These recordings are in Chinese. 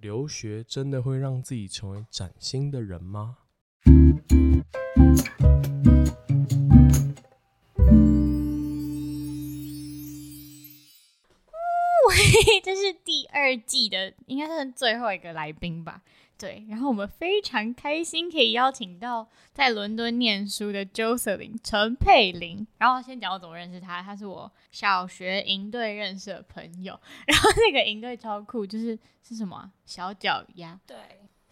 留学真的会让自己成为崭新的人吗？这是第二季的，应该是最后一个来宾吧。对，然后我们非常开心可以邀请到在伦敦念书的 Joseline 陈佩玲。然后先讲我怎么认识她，她是我小学营队认识的朋友。然后那个营队超酷，就是是什么小脚丫？对，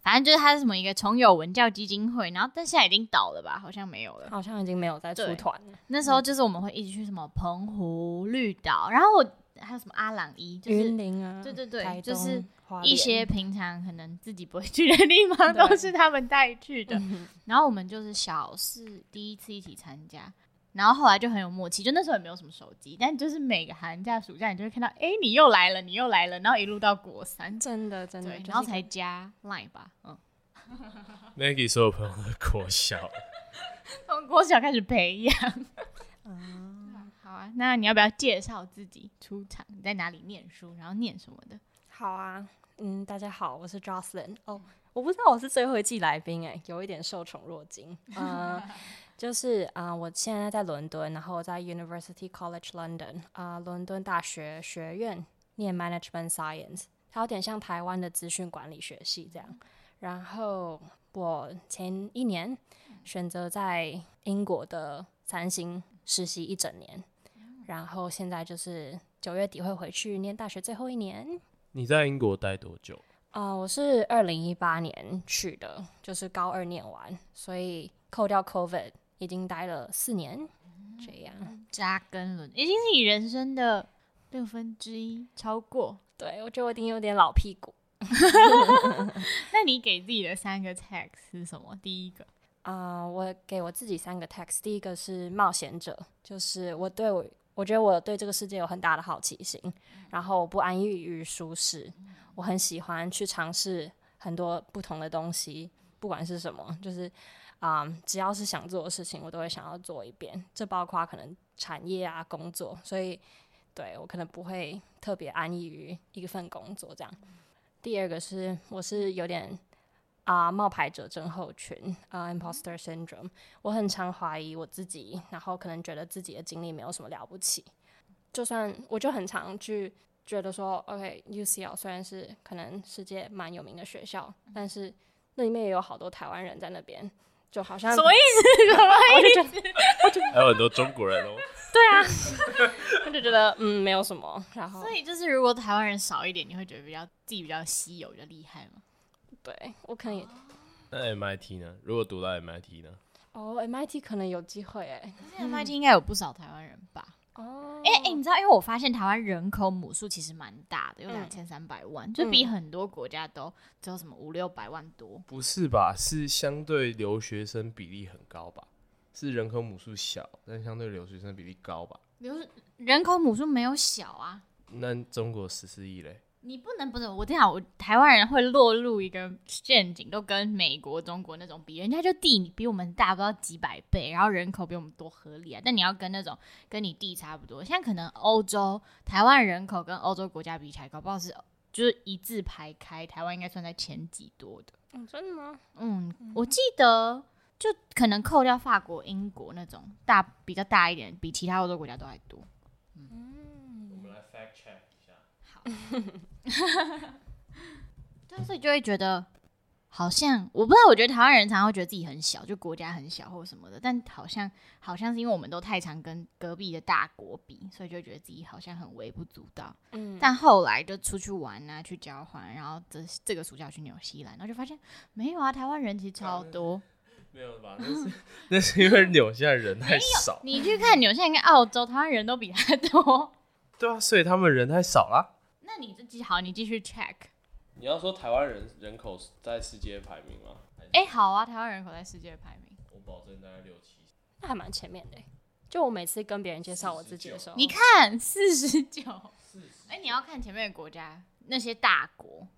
反正就是他是什么一个重友文教基金会。然后但现在已经倒了吧？好像没有了，好像已经没有再出团了。那时候就是我们会一起去什么澎湖绿岛，然后我还有什么阿朗伊，就是云林啊，对对对，就是。一些平常可能自己不会去的地方，都是他们带去的。然后我们就是小四第一次一起参加，然后后来就很有默契。就那时候也没有什么手机，但就是每个寒假、暑假，你就会看到，哎，你又来了，你又来了，然后一路到国三，真的真的，然后才加 Line 吧。嗯，Maggie 所有朋友的国小，从国小开始培养。嗯，好啊，那你要不要介绍自己出场？你在哪里念书？然后念什么的？好啊。嗯，大家好，我是 Jocelyn。哦，我不知道我是最后一季来宾，哎，有一点受宠若惊。嗯、呃，就是啊、呃，我现在在伦敦，然后我在 University College London 啊、呃，伦敦大学学院念 Management Science，它有点像台湾的资讯管理学系这样。然后我前一年选择在英国的三星实习一整年，然后现在就是九月底会回去念大学最后一年。你在英国待多久？啊、呃，我是二零一八年去的，就是高二念完，所以扣掉 COVID 已经待了四年，嗯、这样扎根了，已经是你人生的六分之一，超过。对，我觉得我已经有点老屁股。那你给自己的三个 tag 是什么？第一个啊、呃，我给我自己三个 tag，第一个是冒险者，就是我对我。我觉得我对这个世界有很大的好奇心，然后我不安逸于舒适，我很喜欢去尝试很多不同的东西，不管是什么，就是啊、只要是想做的事情，我都会想要做一遍。这包括可能产业啊、工作，所以对我可能不会特别安逸于一份工作这样。第二个是，我是有点。啊，冒牌者症候群啊，imposter syndrome。我很常怀疑我自己，然后可能觉得自己的经历没有什么了不起。就算我就很常去觉得说，OK，UCL、okay, 虽然是可能世界蛮有名的学校，但是那里面也有好多台湾人在那边，就好像什么意思？什么意思？我就还有很多中国人哦。对啊，我就觉得嗯，没有什么。然后，所以就是如果台湾人少一点，你会觉得比较自己比较稀有、比较厉害吗？对，我可以。那 MIT 呢？如果读到 MIT 呢？哦、oh,，MIT 可能有机会哎。可是 MIT 应该有不少台湾人吧？哦，哎哎，你知道，因为我发现台湾人口母数其实蛮大的，有两千三百万，嗯、就比很多国家都只有什么五六百万多。不是吧？是相对留学生比例很高吧？是人口母数小，但相对留学生比例高吧？留人口母数没有小啊？那中国十四亿嘞？你不能不是我这样，我台湾人会落入一个陷阱，都跟美国、中国那种比，人家就地比我们大不知道几百倍，然后人口比我们多合理啊。但你要跟那种跟你地差不多，现在可能欧洲台湾人口跟欧洲国家比起来，搞不好是就是一字排开，台湾应该算在前几多的。嗯，真的吗？嗯，我记得就可能扣掉法国、英国那种大比较大一点，比其他欧洲国家都还多。嗯。对，所以就会觉得好像我不知道，我觉得台湾人常常会觉得自己很小，就国家很小或什么的，但好像好像是因为我们都太常跟隔壁的大国比，所以就觉得自己好像很微不足道。嗯，但后来就出去玩啊，去交换，然后这这个暑假去纽西兰，然后就发现没有啊，台湾人其实超多。没有吧？那是那是因为纽西兰人太少。你去看纽西兰跟澳洲，台湾人都比他多。对啊，所以他们人太少了。那你自己好，你继续 check。你要说台湾人人口在世界排名吗？哎、欸，好啊，台湾人口在世界排名，我保证大概六七，那还蛮前面的。就我每次跟别人介绍我自己的时候，你看四十九，哎，你要看前面的国家，那些大国，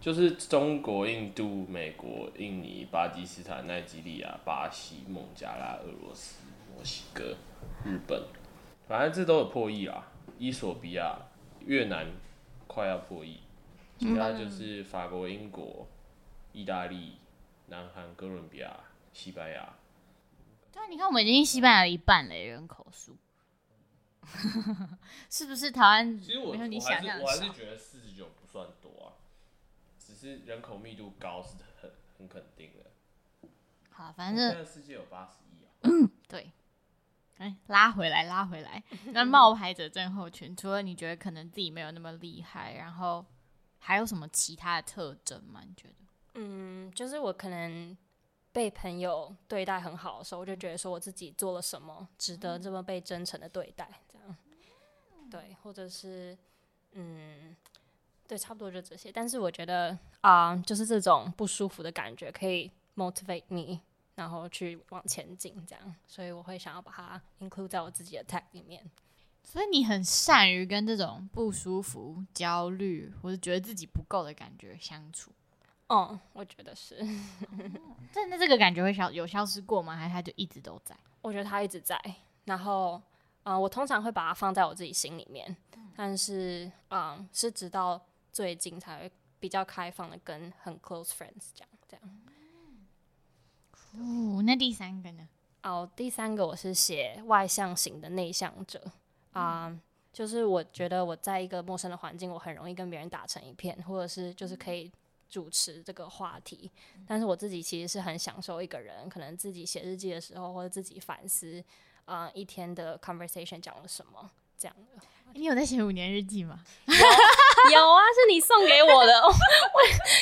就是中国、印度、美国、印尼、巴基斯坦、奈及利亚、巴西、孟加拉、俄罗斯、墨西哥、日本，反正这都有破亿啦。伊索比亚、越南快要破亿，其他就是法国、英国、意大利、南韩、哥伦比亚、西班牙。对啊，你看我们已经西班牙一半了，人口数，是不是台湾？其实我没有你想象的少。我还是觉得四十九不算多啊，只是人口密度高是很很肯定的。好，反正世界有八十亿啊。嗯，对。哎、欸，拉回来，拉回来。那冒牌者症候群，除了你觉得可能自己没有那么厉害，然后还有什么其他的特征吗？你觉得？嗯，就是我可能。被朋友对待很好的时候，我就觉得说我自己做了什么，值得这么被真诚的对待，这样，对，或者是，嗯，对，差不多就这些。但是我觉得啊、呃，就是这种不舒服的感觉可以 motivate me，然后去往前进，这样，所以我会想要把它 include 在我自己的 tag 里面。所以你很善于跟这种不舒服、焦虑或者觉得自己不够的感觉相处。哦，我觉得是。但那这个感觉会消有消失过吗？还是它就一直都在？我觉得它一直在。然后，嗯、呃，我通常会把它放在我自己心里面，但是，嗯，是直到最近才会比较开放的跟很 close friends 讲这样。哦，那第三个呢？哦，第三个我是写外向型的内向者啊、呃，就是我觉得我在一个陌生的环境，我很容易跟别人打成一片，或者是就是可以。主持这个话题，但是我自己其实是很享受一个人，可能自己写日记的时候，或者自己反思，啊、呃，一天的 conversation 讲了什么这样的。你有在写五年日记吗？有，啊，是你送给我的。我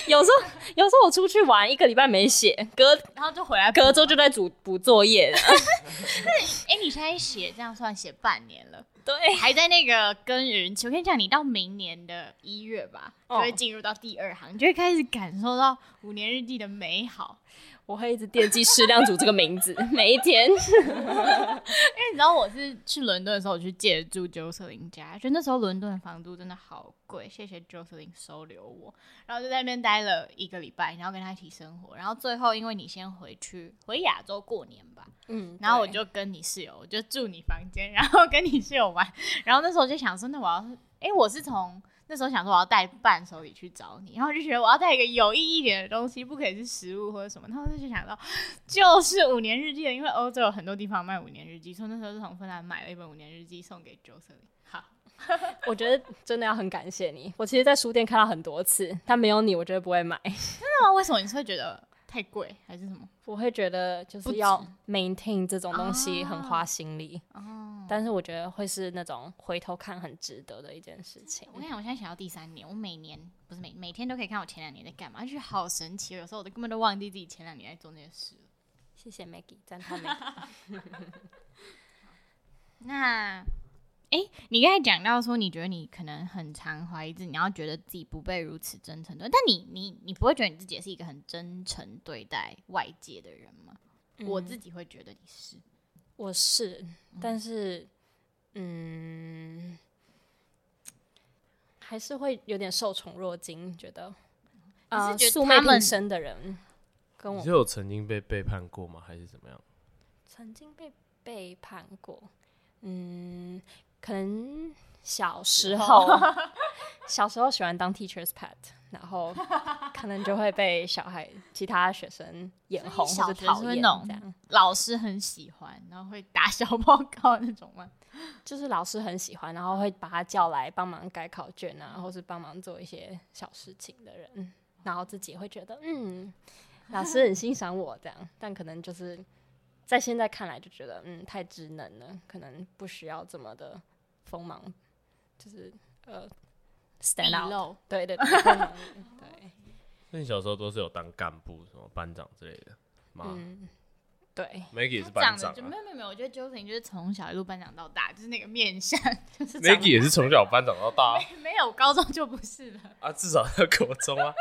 有时候有时候我出去玩一个礼拜没写，隔然后就回来，隔周就在补补作业。哎，你现在写这样算写半年了。对，还在那个耕耘期。我跟你讲，你到明年的一月吧，就会进入到第二行，你就会开始感受到五年日记的美好。我会一直惦记适量组这个名字，每一天。因为你知道，我是去伦敦的时候，我去借住 Jocelyn 家，就那时候伦敦的房租真的好贵，谢谢 Jocelyn 收留我，然后就在那边待了一个礼拜，然后跟他一起生活，然后最后因为你先回去回亚洲过年吧，嗯，然后我就跟你室友，我就住你房间，然后跟你室友玩，然后那时候就想说，那我要，哎、欸，我是从。那时候想说我要带伴手礼去找你，然后就觉得我要带一个有意义一点的东西，不可以是食物或者什么。然后就想到就是五年日记了，因为欧洲有很多地方卖五年日记，所以那时候是从芬兰买了一本五年日记送给 Joseline。好，我觉得真的要很感谢你。我其实，在书店看到很多次，但没有你，我觉得不会买。真的吗？为什么？你是会觉得？太贵还是什么？我会觉得就是要 maintain 这种东西很花心力，哦，但是我觉得会是那种回头看很值得的一件事情。我跟你讲，我现在想要第三年，我每年不是每每天都可以看我前两年在干嘛，就觉得好神奇。有时候我都根本都忘记自己前两年在做那些事。谢谢 Maggie，赞叹 Maggie。那。哎、欸，你刚才讲到说，你觉得你可能很常怀疑自己，你要觉得自己不被如此真诚对待，但你你你不会觉得你自己也是一个很真诚对待外界的人吗？嗯、我自己会觉得你是，我是，但是，嗯，还是会有点受宠若惊，觉得，啊、呃，素昧平生的人跟我，你是有曾经被背叛过吗？还是怎么样？曾经被背叛过，嗯。可能小时候，小时候喜欢当 teacher's pet，然后 可能就会被小孩、其他学生眼红或者讨厌这样。老师很喜欢，然后会打小报告那种吗？就是老师很喜欢，然后会把他叫来帮忙改考卷啊，或是帮忙做一些小事情的人，然后自己会觉得嗯，老师很欣赏我这样，但可能就是在现在看来就觉得嗯太稚嫩了，可能不需要这么的。锋芒就是呃，stand out，对对对，对。那你小时候都是有当干部、什么班长之类的吗？嗯，对，Maggie 也是班长、啊。就没有没有没有，我觉得 Justin 就是从小一路班长到大，就是那个面相。就是、Maggie 也是从小班长到大、啊 没，没有高中就不是了啊，至少在国中啊。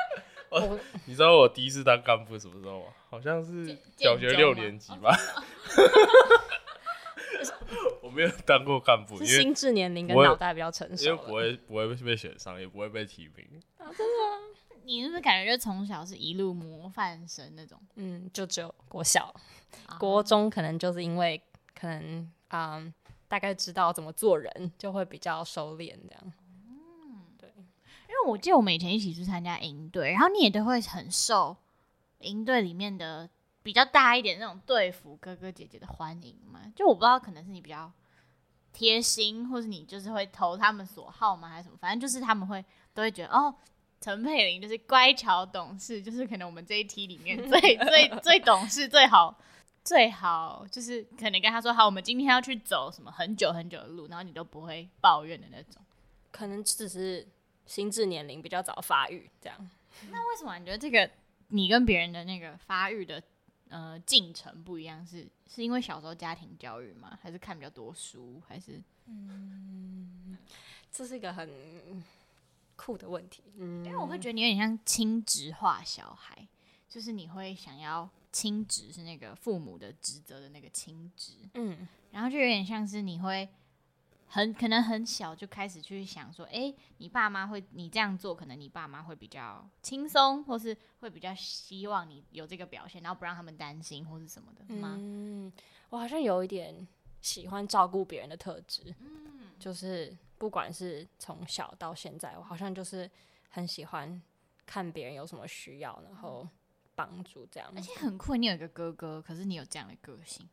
我你知道我第一次当干部什么时候吗？好像是小学六年级吧。我没有当过干部，因为心智年龄跟脑袋比较成熟，因为不会不会被选上，也不会被提名。啊，真的吗？你是不是感觉就从小是一路模范生那种？嗯，就只有国小、啊、国中可能就是因为可能嗯大概知道怎么做人，就会比较收敛这样。嗯，对，因为我记得我们以前一起去参加营队，然后你也都会很受营队里面的比较大一点那种队服哥哥姐姐的欢迎嘛。就我不知道，可能是你比较贴心，或是你就是会投他们所好吗，还是什么？反正就是他们会都会觉得哦。陈佩玲就是乖巧懂事，就是可能我们这一梯里面最 最最懂事、最好、最好，就是可能跟他说好，我们今天要去走什么很久很久的路，然后你都不会抱怨的那种。可能只是心智年龄比较早发育这样。那为什么你觉得这个你跟别人的那个发育的呃进程不一样？是是因为小时候家庭教育吗？还是看比较多书？还是嗯，这是一个很。酷的问题，嗯，因为我会觉得你有点像亲职化小孩，就是你会想要亲职是那个父母的职责的那个亲职，嗯，然后就有点像是你会很可能很小就开始去想说，哎、欸，你爸妈会你这样做，可能你爸妈会比较轻松，或是会比较希望你有这个表现，然后不让他们担心或是什么的吗？嗯，我好像有一点喜欢照顾别人的特质，嗯，就是。不管是从小到现在，我好像就是很喜欢看别人有什么需要，然后帮助这样。而且很酷，你有一个哥哥，可是你有这样的个性。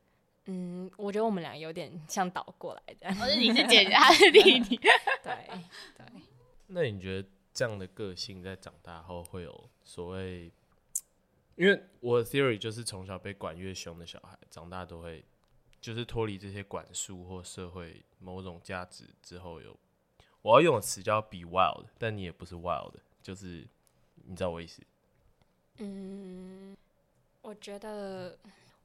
嗯，我觉得我们俩有点像倒过来的。或者你是姐姐，他是弟弟。对对。那你觉得这样的个性在长大后会有所谓？因为我的 theory 就是从小被管越凶的小孩，长大都会。就是脱离这些管束或社会某种价值之后，有我要用的词叫 be wild，但你也不是 wild，就是你知道我意思？嗯，我觉得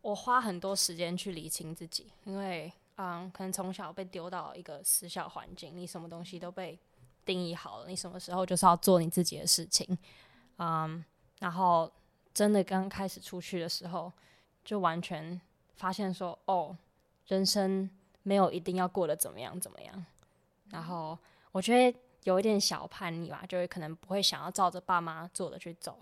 我花很多时间去理清自己，因为嗯，可能从小被丢到一个私校环境，你什么东西都被定义好了，你什么时候就是要做你自己的事情，嗯，然后真的刚开始出去的时候，就完全。发现说哦，人生没有一定要过得怎么样怎么样，然后我觉得有一点小叛逆吧，就会可能不会想要照着爸妈做的去走。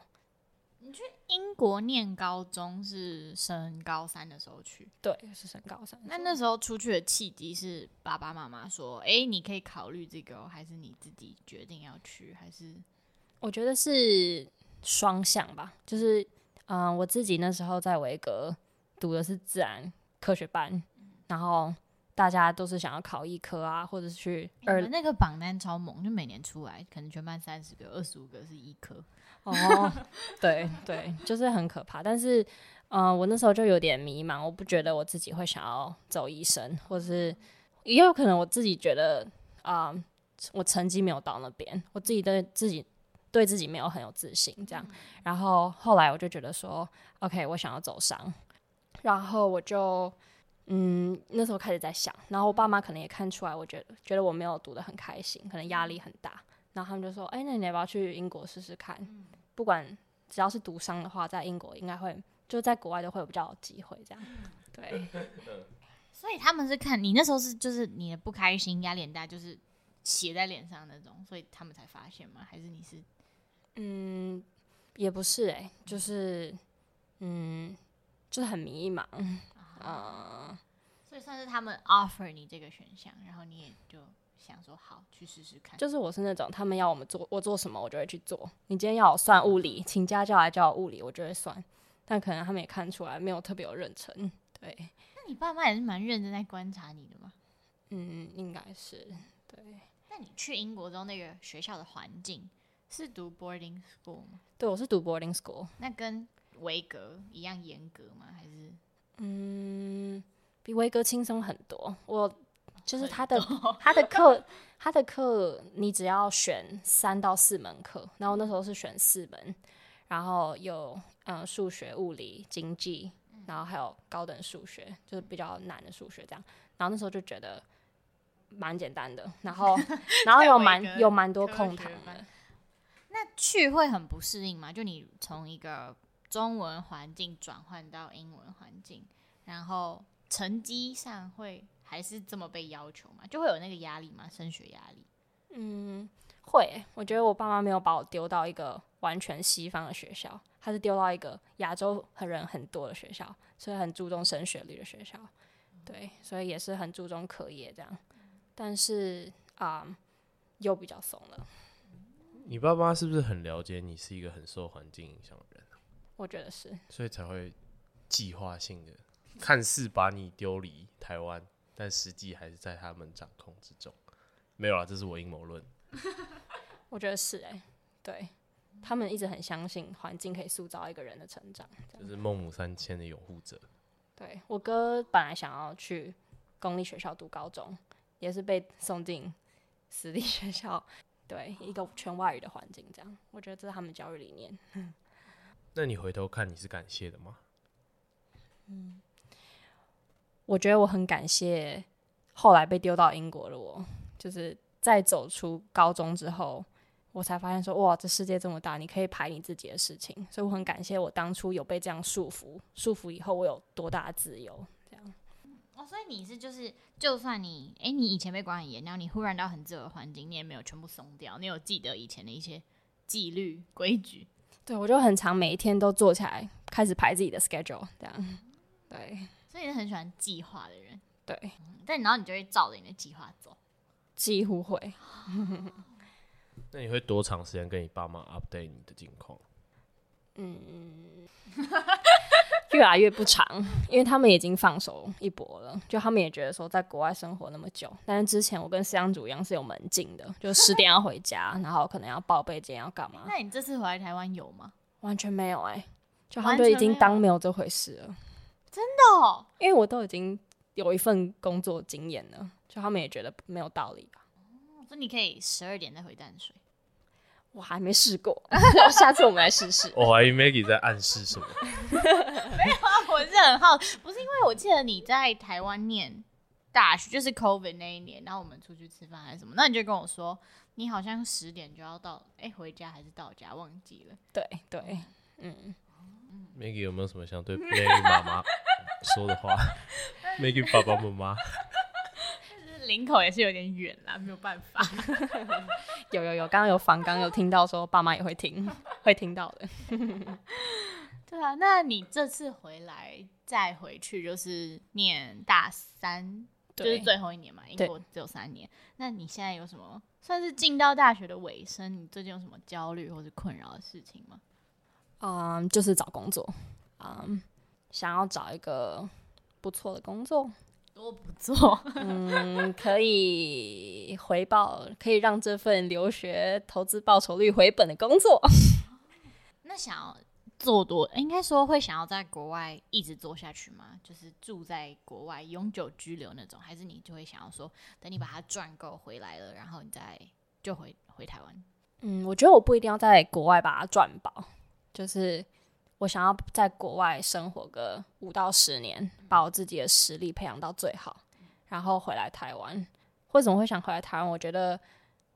你去英国念高中是升高三的时候去？对，是升高三。那那时候出去的契机是爸爸妈妈说：“哎，你可以考虑这个，还是你自己决定要去？”还是我觉得是双向吧，就是嗯、呃，我自己那时候在维格。读的是自然科学班，嗯、然后大家都是想要考医科啊，或者是去。而那个榜单超猛，就每年出来，可能全班三十个，二十五个是医科。哦，对对，就是很可怕。但是，嗯、呃，我那时候就有点迷茫，我不觉得我自己会想要走医生，或者是也有可能我自己觉得啊、呃，我成绩没有到那边，我自己对自己对自己没有很有自信，这样。嗯、然后后来我就觉得说，OK，我想要走商。然后我就，嗯，那时候开始在想，然后我爸妈可能也看出来，我觉得觉得我没有读得很开心，可能压力很大，然后他们就说：“哎，那你要不要去英国试试看？嗯、不管只要是读商的话，在英国应该会，就在国外都会有比较有机会。”这样，对。所以他们是看你那时候是就是你的不开心、压力很大，就是写在脸上那种，所以他们才发现吗？还是你是？嗯，也不是哎、欸，就是，嗯。就是很迷茫，啊，所以算是他们 offer 你这个选项，然后你也就想说好去试试看。就是我是那种他们要我们做，我做什么我就会去做。你今天要我算物理，请家教来教我物理，我就会算。但可能他们也看出来没有特别有认真。对，那你爸妈也是蛮认真在观察你的吗？嗯，应该是。对。那你去英国之后，那个学校的环境是读 boarding school 吗？对，我是读 boarding school。那跟维格一样严格吗？还是嗯，比威哥轻松很多。我就是他的 他的课，他的课你只要选三到四门课，然后那时候是选四门，然后有嗯数学、物理、经济，然后还有高等数学，就是比较难的数学这样。然后那时候就觉得蛮简单的，然后 然后有蛮有蛮多空堂的。那去会很不适应吗？就你从一个中文环境转换到英文环境，然后成绩上会还是这么被要求吗？就会有那个压力吗？升学压力？嗯，会。我觉得我爸妈没有把我丢到一个完全西方的学校，他是丢到一个亚洲人很多的学校，所以很注重升学率的学校。对，所以也是很注重课业这样。但是啊、嗯，又比较松了。你爸妈是不是很了解你是一个很受环境影响？我觉得是，所以才会计划性的，看似把你丢离台湾，但实际还是在他们掌控之中。没有啦，这是我阴谋论。我觉得是哎、欸，对，他们一直很相信环境可以塑造一个人的成长，就是孟母三迁的拥护者。对，我哥本来想要去公立学校读高中，也是被送进私立学校。对，一个全外语的环境，这样，我觉得这是他们教育理念。那你回头看，你是感谢的吗？嗯，我觉得我很感谢后来被丢到英国的我，就是在走出高中之后，我才发现说，哇，这世界这么大，你可以排你自己的事情，所以我很感谢我当初有被这样束缚，束缚以后我有多大的自由。这样哦，所以你是就是，就算你哎、欸，你以前被管很严，然后你忽然到很自由的环境，你也没有全部松掉，你有记得以前的一些纪律规矩。对，我就很常每一天都坐起来开始排自己的 schedule，这样。对，所以你是很喜欢计划的人。对、嗯，但然后你就会照着你的计划走，几乎会。那你会多长时间跟你爸妈 update 你的近况？嗯。越来越不长，因为他们已经放手一搏了。就他们也觉得说，在国外生活那么久，但是之前我跟思阳主一样是有门禁的，就十点要回家，然后可能要报备，今天要干嘛？那你这次回来台湾有吗？完全没有哎、欸，就他们就已经当没有这回事了。真的？哦，因为我都已经有一份工作经验了，就他们也觉得没有道理吧。哦，所以你可以十二点再回淡水。我还没试过，下次我们来试试。我怀疑 Maggie 在暗示什么？没有啊，我是很好，不是因为我记得你在台湾念大学，就是 COVID 那一年，然后我们出去吃饭还是什么，那你就跟我说，你好像十点就要到，哎、欸，回家还是到家，忘记了。对对，嗯。Maggie 有没有什么想对 Maggie 妈妈说的话？Maggie 爸爸妈妈。林口也是有点远啦，没有办法。有有有，刚刚有访刚有听到说爸妈也会听，会听到的。对啊，那你这次回来再回去就是念大三，就是最后一年嘛，英国只有三年。那你现在有什么算是进到大学的尾声？你最近有什么焦虑或者困扰的事情吗？嗯，就是找工作，嗯，想要找一个不错的工作。多不做，嗯，可以回报，可以让这份留学投资报酬率回本的工作。那想要做多，应该说会想要在国外一直做下去吗？就是住在国外永久居留那种，还是你就会想要说，等你把它赚够回来了，然后你再就回回台湾？嗯，我觉得我不一定要在国外把它赚饱，就是。我想要在国外生活个五到十年，把我自己的实力培养到最好，然后回来台湾。为什么会想回来台湾？我觉得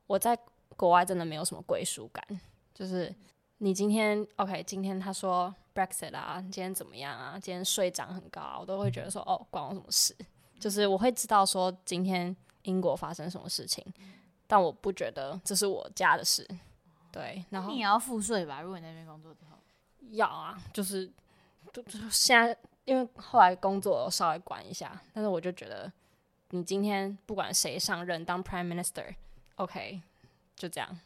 我在国外真的没有什么归属感。就是你今天 OK，今天他说 Brexit 啊，今天怎么样啊？今天税涨很高啊，我都会觉得说哦，关我什么事？就是我会知道说今天英国发生什么事情，但我不觉得这是我家的事。对，然后你也要付税吧？如果你那边工作之后。要啊，就是，就就现在，因为后来工作我稍微管一下，但是我就觉得，你今天不管谁上任当 Prime Minister，OK，、okay, 就这样，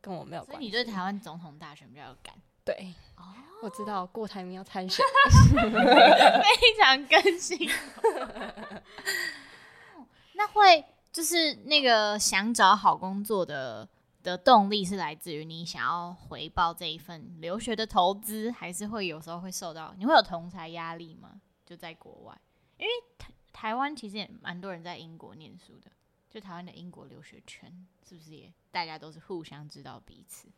跟我没有关系。所以你对台湾总统大选比较有感？对，哦，我知道郭台铭要参选，非常更新。那会就是那个想找好工作的。的动力是来自于你想要回报这一份留学的投资，还是会有时候会受到你会有同才压力吗？就在国外，因为台台湾其实也蛮多人在英国念书的，就台湾的英国留学圈是不是也大家都是互相知道彼此？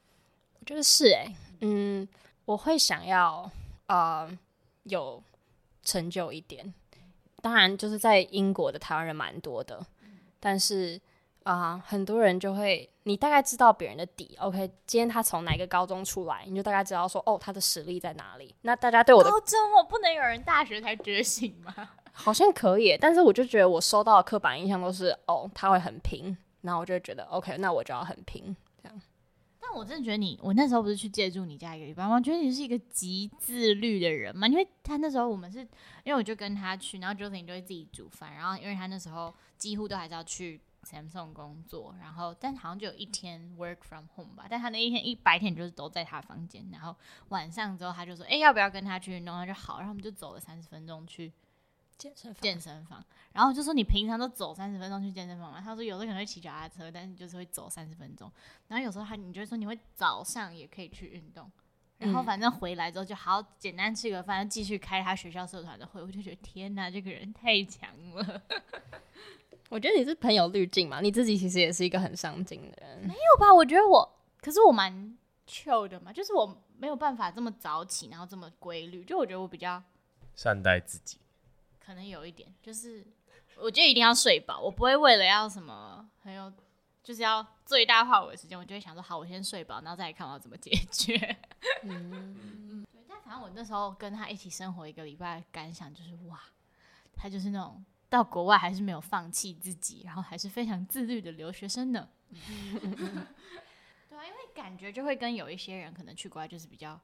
我觉得是诶、嗯，我会想要呃有成就一点。当然，就是在英国的台湾人蛮多的，但是啊、呃，很多人就会，你大概知道别人的底。OK，今天他从哪个高中出来，你就大概知道说，哦，他的实力在哪里。那大家对我的高中，我不能有人大学才觉醒吗？好像可以，但是我就觉得我收到的刻板印象都是，哦，他会很拼，然后我就觉得，OK，那我就要很拼。但我真的觉得你，我那时候不是去借住你家一个礼拜吗？我觉得你是一个极自律的人嘛。因为他那时候我们是，因为我就跟他去，然后 Josephine 就会自己煮饭，然后因为他那时候几乎都还是要去 Samsung 工作，然后但好像就有一天 work from home 吧。但他那一天一白天就是都在他房间，然后晚上之后他就说，哎、欸，要不要跟他去运动？他就好，然后我们就走了三十分钟去健身房健身房。然后就说你平常都走三十分钟去健身房吗？他说有时候可能会骑脚踏车，但是就是会走三十分钟。然后有时候他你就会说你会早上也可以去运动，然后反正回来之后就好简单吃个饭，继续开他学校社团的会。我就觉得天哪，这个人太强了。我觉得你是朋友滤镜嘛，你自己其实也是一个很上进的人。没有吧？我觉得我，可是我蛮 chill 的嘛，就是我没有办法这么早起，然后这么规律。就我觉得我比较善待自己，可能有一点就是。我觉得一定要睡饱，我不会为了要什么很有，就是要最大化我的时间，我就会想说，好，我先睡饱，然后再来看我要怎么解决。嗯，对。但反正我那时候跟他一起生活一个礼拜，感想就是哇，他就是那种到国外还是没有放弃自己，然后还是非常自律的留学生呢。对啊，因为感觉就会跟有一些人可能去国外就是比较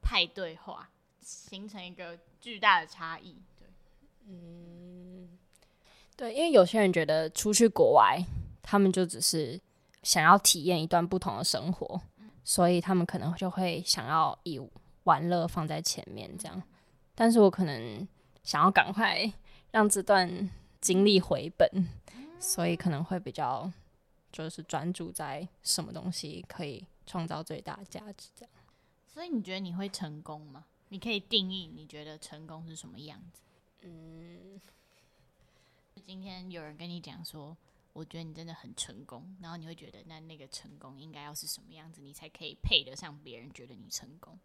派对化，形成一个巨大的差异。对，嗯。对，因为有些人觉得出去国外，他们就只是想要体验一段不同的生活，所以他们可能就会想要以玩乐放在前面这样。但是我可能想要赶快让这段经历回本，所以可能会比较就是专注在什么东西可以创造最大价值这样。所以你觉得你会成功吗？你可以定义你觉得成功是什么样子？嗯。今天有人跟你讲说，我觉得你真的很成功，然后你会觉得那那个成功应该要是什么样子，你才可以配得上别人觉得你成功？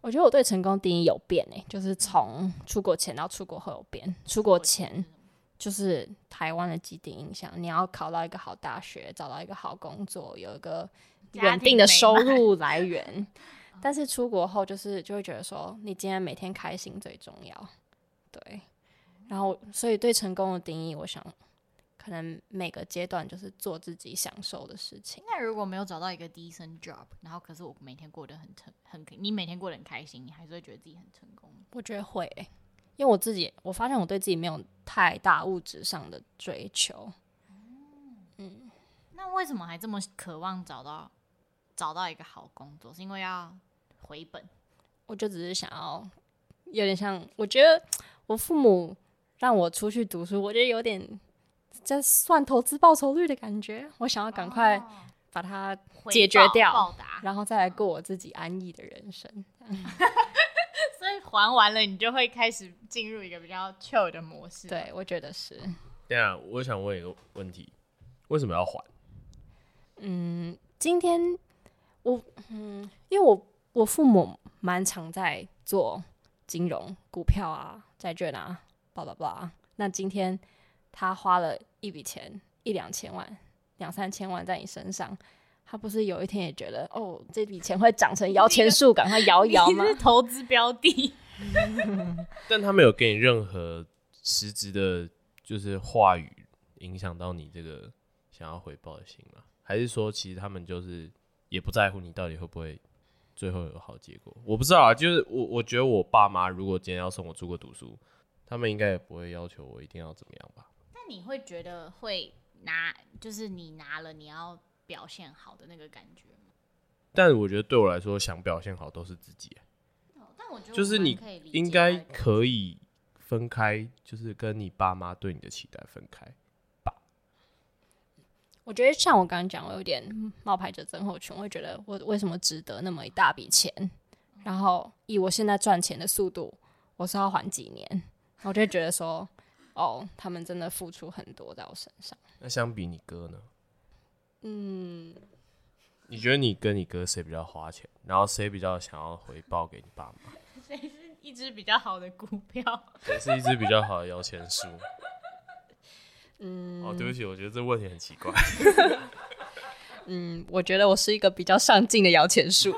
我觉得我对成功定义有变诶、欸，就是从出国前到出国后有变。出国前就是台湾的既定印象，你要考到一个好大学，找到一个好工作，有一个稳定的收入来源。但是出国后就是就会觉得说，你今天每天开心最重要，对。然后，所以对成功的定义，我想，可能每个阶段就是做自己享受的事情。那如果没有找到一个 decent job，然后可是我每天过得很成很，你每天过得很开心，你还是会觉得自己很成功？我觉得会、欸，因为我自己，我发现我对自己没有太大物质上的追求。嗯，那为什么还这么渴望找到找到一个好工作？是因为要回本？我就只是想要，有点像，我觉得我父母。让我出去读书，我觉得有点在算投资报酬率的感觉。我想要赶快把它解决掉，然后再来过我自己安逸的人生。所以还完了，你就会开始进入一个比较 chill 的模式。对，我觉得是。对啊，我想问一个问题：为什么要还？嗯，今天我嗯，因为我我父母蛮常在做金融、股票啊、债券啊。好了吧，那今天他花了一笔钱，一两千万、两三千万在你身上，他不是有一天也觉得哦，这笔钱会长成摇钱树，赶快摇一摇吗？是投资标的，但他没有给你任何实质的，就是话语影响到你这个想要回报的心吗？还是说，其实他们就是也不在乎你到底会不会最后有好结果？我不知道啊，就是我我觉得我爸妈如果今天要送我出国读书。他们应该也不会要求我一定要怎么样吧？但你会觉得会拿，就是你拿了你要表现好的那个感觉吗？但我觉得对我来说，想表现好都是自己。哦，但我觉得就是你应该可以分开，就是跟你爸妈对你的期待分开吧。我觉得像我刚刚讲，我有点冒牌者症候群，我会觉得我为什么值得那么一大笔钱？然后以我现在赚钱的速度，我是要还几年？我就觉得说，哦，他们真的付出很多在我身上。那相比你哥呢？嗯，你觉得你跟你哥谁比较花钱？然后谁比较想要回报给你爸妈？谁是一只比较好的股票，谁是一只比较好的摇钱树。嗯，哦，对不起，我觉得这问题很奇怪。嗯，我觉得我是一个比较上进的摇钱树。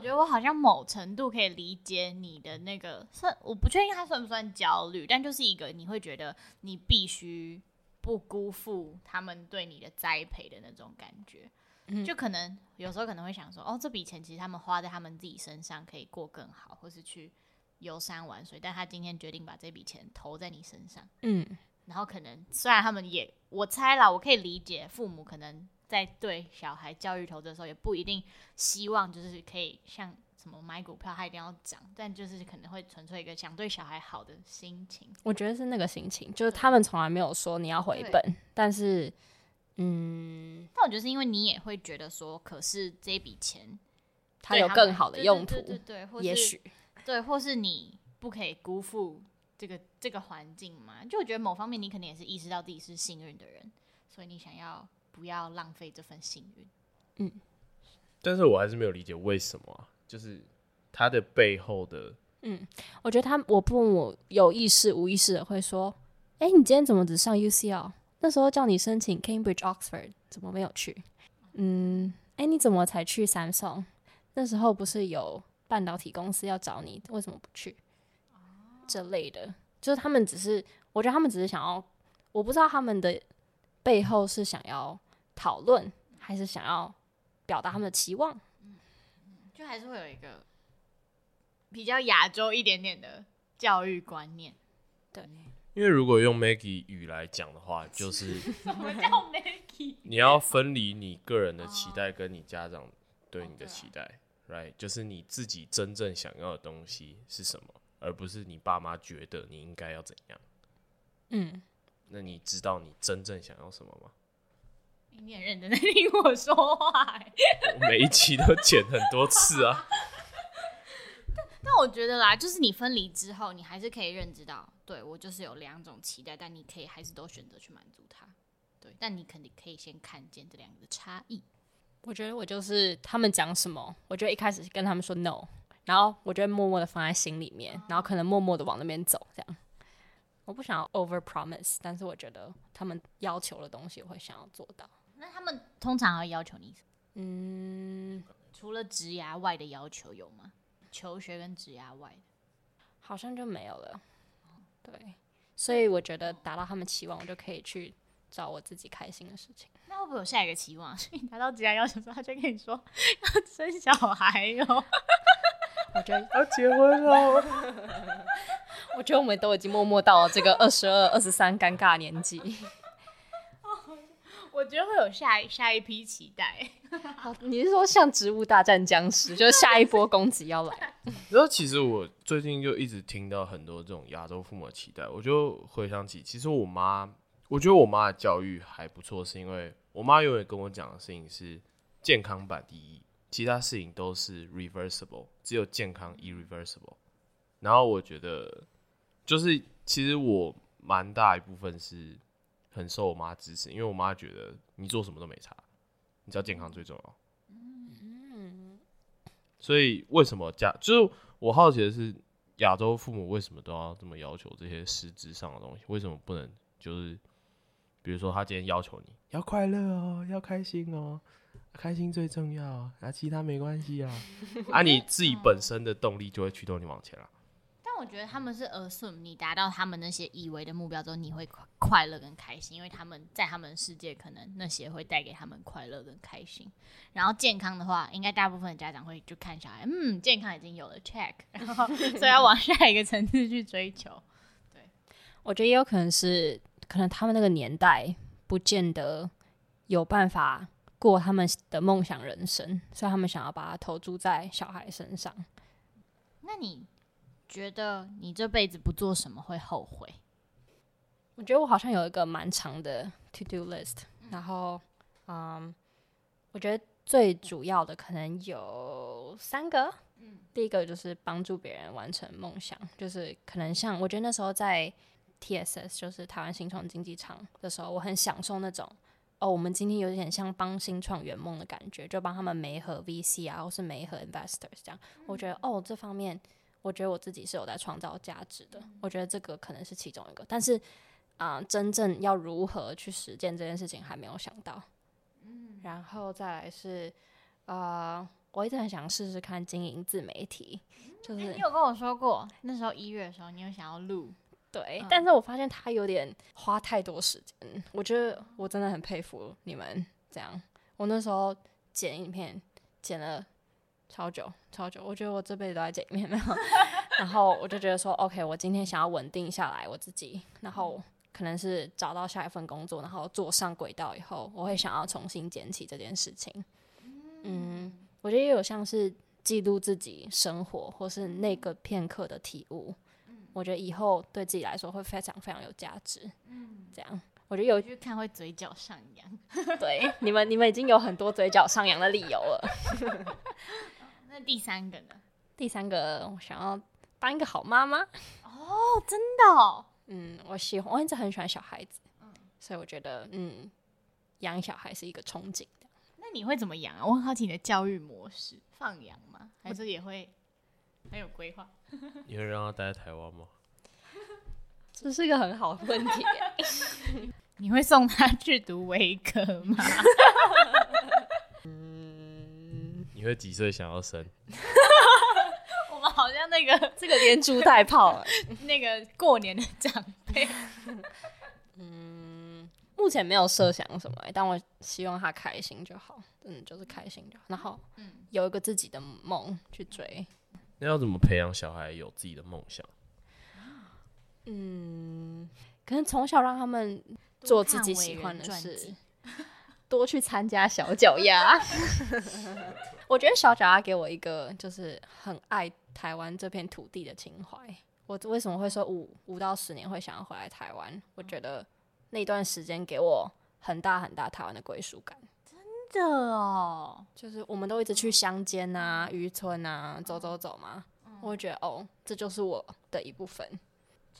但我觉得我好像某程度可以理解你的那个算，我不确定它算不算焦虑，但就是一个你会觉得你必须不辜负他们对你的栽培的那种感觉。嗯，就可能有时候可能会想说，哦，这笔钱其实他们花在他们自己身上可以过更好，或是去。游山玩水，但他今天决定把这笔钱投在你身上，嗯，然后可能虽然他们也，我猜啦，我可以理解父母可能在对小孩教育投资的时候，也不一定希望就是可以像什么买股票，他一定要涨，但就是可能会纯粹一个想对小孩好的心情。我觉得是那个心情，就是他们从来没有说你要回本，但是，嗯，但我觉得是因为你也会觉得说，可是这笔钱它有更好的用途，对对对，对，也许。对，或是你不可以辜负这个这个环境嘛？就我觉得某方面你可能也是意识到自己是幸运的人，所以你想要不要浪费这份幸运？嗯，但是我还是没有理解为什么啊，就是他的背后的，嗯，我觉得他我父母有意识无意识的会说，哎，你今天怎么只上 UCL？那时候叫你申请 Cambridge Oxford，怎么没有去？嗯，哎，你怎么才去 Samsung？那时候不是有？半导体公司要找你，为什么不去？这类的，就是他们只是，我觉得他们只是想要，我不知道他们的背后是想要讨论，还是想要表达他们的期望。嗯，就还是会有一个比较亚洲一点点的教育观念。对，因为如果用 Maggie 语来讲的话，就是什么叫 Maggie？你要分离你个人的期待跟你家长对你的期待。Right，就是你自己真正想要的东西是什么，而不是你爸妈觉得你应该要怎样。嗯，那你知道你真正想要什么吗？你很认真在听我说话，我每一期都剪很多次啊。但但我觉得啦，就是你分离之后，你还是可以认知到，对，我就是有两种期待，但你可以还是都选择去满足他。对，但你肯定可以先看见这两个的差异。我觉得我就是他们讲什么，我就一开始跟他们说 no，然后我就会默默的放在心里面，然后可能默默的往那边走，这样。我不想要 over promise，但是我觉得他们要求的东西，我会想要做到。那他们通常会要求你什么？嗯，除了职涯外的要求有吗？求学跟职涯外的，好像就没有了。对，所以我觉得达到他们期望，我就可以去找我自己开心的事情。那会不会有下一个期望？所以你达到职业要求之后，他就跟你说要生小孩哟。我觉得要结婚了。我觉得我们都已经默默到了这个二十二、二十三尴尬年纪。我觉得会有下一下一批期待。好，你是说像《植物大战僵尸》，就是下一波攻击要来？然后其实我最近就一直听到很多这种亚洲父母的期待，我就回想起，其实我妈。我觉得我妈的教育还不错，是因为我妈永远跟我讲的事情是健康版第一，其他事情都是 reversible，只有健康 irreversible。然后我觉得，就是其实我蛮大一部分是很受我妈支持，因为我妈觉得你做什么都没差，你知道健康最重要。所以为什么家就是我好奇的是，亚洲父母为什么都要这么要求这些实质上的东西？为什么不能就是？比如说，他今天要求你要快乐哦，要开心哦，开心最重要，啊，其他没关系啊，啊，你自己本身的动力就会驱动你往前了。但我觉得他们是 assume 你达到他们那些以为的目标之后，你会快乐跟开心，因为他们在他们的世界可能那些会带给他们快乐跟开心。然后健康的话，应该大部分的家长会就看小孩，嗯，健康已经有了 check，然后所以要往下一个层次去追求。对，我觉得也有可能是。可能他们那个年代不见得有办法过他们的梦想人生，所以他们想要把它投注在小孩身上。那你觉得你这辈子不做什么会后悔？我觉得我好像有一个蛮长的 to do list，然后，嗯，我觉得最主要的可能有三个。嗯第一个就是帮助别人完成梦想，就是可能像我觉得那时候在。TSS 就是台湾新创经济场的时候，我很享受那种哦，我们今天有点像帮新创圆梦的感觉，就帮他们媒合 VC 啊，或是媒合 investors 这样。我觉得哦，这方面我觉得我自己是有在创造价值的。我觉得这个可能是其中一个，但是啊、呃，真正要如何去实践这件事情还没有想到。嗯，然后再来是呃，我一直很想试试看经营自媒体，就是、欸、你有跟我说过，那时候一月的时候你有想要录。对，但是我发现他有点花太多时间。我觉得我真的很佩服你们这样。我那时候剪影片剪了超久超久，我觉得我这辈子都在这里面。然后我就觉得说，OK，我今天想要稳定下来我自己，然后可能是找到下一份工作，然后坐上轨道以后，我会想要重新捡起这件事情。嗯，我觉得也有像是记录自己生活，或是那个片刻的体悟。我觉得以后对自己来说会非常非常有价值。嗯，这样，我觉得有一句看会嘴角上扬。对，你们你们已经有很多嘴角上扬的理由了。那第三个呢？第三个，我想要当一个好妈妈。哦，真的哦。嗯，我喜欢，我一直很喜欢小孩子。嗯，所以我觉得，嗯，养小孩是一个憧憬的。那你会怎么养啊？我很好奇你的教育模式，放养吗？还是也会？很有规划，你会让他待在台湾吗？这是一个很好的问题。你会送他去读维科吗？嗯，你会几岁想要生？我们好像那个这个连珠带炮，那个过年的长辈。嗯，目前没有设想什么、欸，但我希望他开心就好。嗯，就是开心就好。然后，有一个自己的梦去追。那要怎么培养小孩有自己的梦想？嗯，可能从小让他们做自己喜欢的事，多去参加小脚丫。我觉得小脚丫给我一个就是很爱台湾这片土地的情怀。我为什么会说五五到十年会想要回来台湾？我觉得那段时间给我很大很大台湾的归属感。真的哦，就是我们都一直去乡间啊、渔村啊走走走嘛，嗯、我会觉得哦，这就是我的一部分，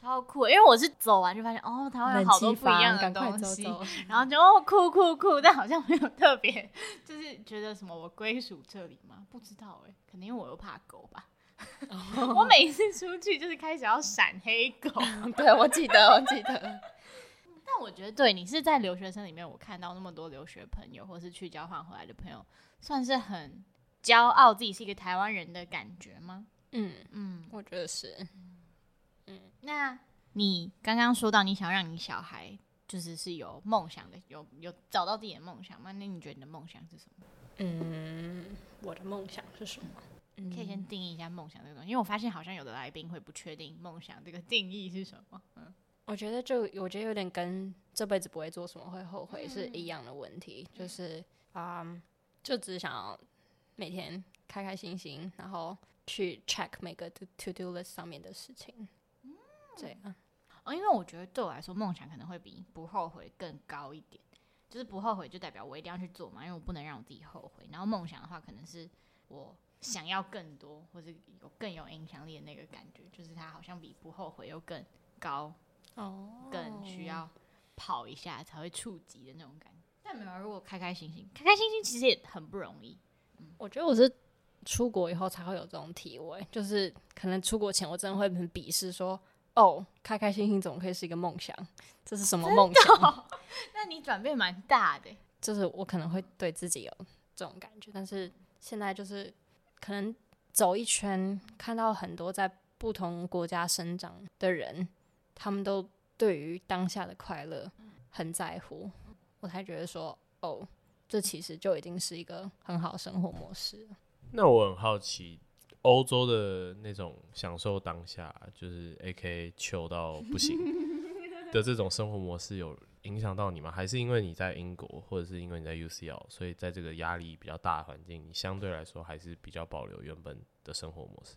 超酷。因为我是走完就发现哦，台湾有好多不一样的东西，走 走然后就哦酷酷酷，但好像没有特别，就是觉得什么我归属这里吗？不知道哎，可能因为我又怕狗吧。哦、我每次出去就是开始要闪黑狗，对，我记得，我记得。但我觉得，对你是在留学生里面，我看到那么多留学朋友，或是去交换回来的朋友，算是很骄傲自己是一个台湾人的感觉吗？嗯嗯，我觉得是。嗯，那你刚刚说到你想让你小孩就是是有梦想的，有有找到自己的梦想吗？那你觉得你的梦想是什么？嗯，我的梦想是什么？你可以先定义一下梦想这个东西，因为我发现好像有的来宾会不确定梦想这个定义是什么。嗯。我觉得就我觉得有点跟这辈子不会做什么会后悔是一样的问题，嗯、就是啊、嗯，就只想要每天开开心心，然后去 check 每个 to do list 上面的事情，嗯，这样。哦，因为我觉得对我来说，梦想可能会比不后悔更高一点，就是不后悔就代表我一定要去做嘛，因为我不能让我自己后悔。然后梦想的话，可能是我想要更多，或者有更有影响力的那个感觉，就是它好像比不后悔又更高。哦，更需要跑一下才会触及的那种感觉。但没有，如果开开心心，开开心心其实也很不容易。嗯，我觉得我是出国以后才会有这种体会，就是可能出国前我真的会很鄙视说，哦，开开心心怎么可以是一个梦想？这是什么梦想？哦，那你转变蛮大的，就是我可能会对自己有这种感觉，但是现在就是可能走一圈，看到很多在不同国家生长的人。他们都对于当下的快乐很在乎，我才觉得说，哦，这其实就已经是一个很好的生活模式。那我很好奇，欧洲的那种享受当下，就是 AK 求到不行 的这种生活模式，有影响到你吗？还是因为你在英国，或者是因为你在 UCL，所以在这个压力比较大的环境，你相对来说还是比较保留原本的生活模式？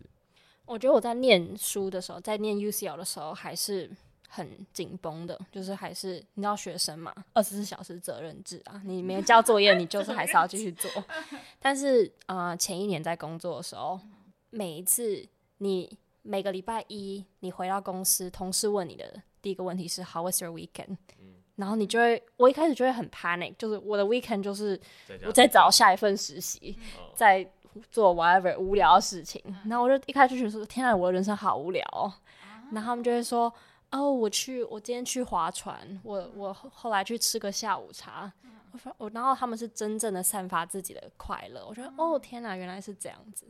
我觉得我在念书的时候，在念 UCL 的时候，还是很紧绷的，就是还是你知道学生嘛，二十四小时责任制啊，你没交作业，你就是还是要继续做。但是啊、呃，前一年在工作的时候，每一次你每个礼拜一你回到公司，同事问你的第一个问题是 How was your weekend？然后你就会，我一开始就会很 panic，就是我的 weekend 就是我在找下一份实习，哦在做 whatever 无聊的事情。然后我就一开始就觉得说，天啊，我的人生好无聊哦。然后他们就会说，哦，我去，我今天去划船，我我后来去吃个下午茶。我说我，然后他们是真正的散发自己的快乐。我觉得，哦，天哪，原来是这样子。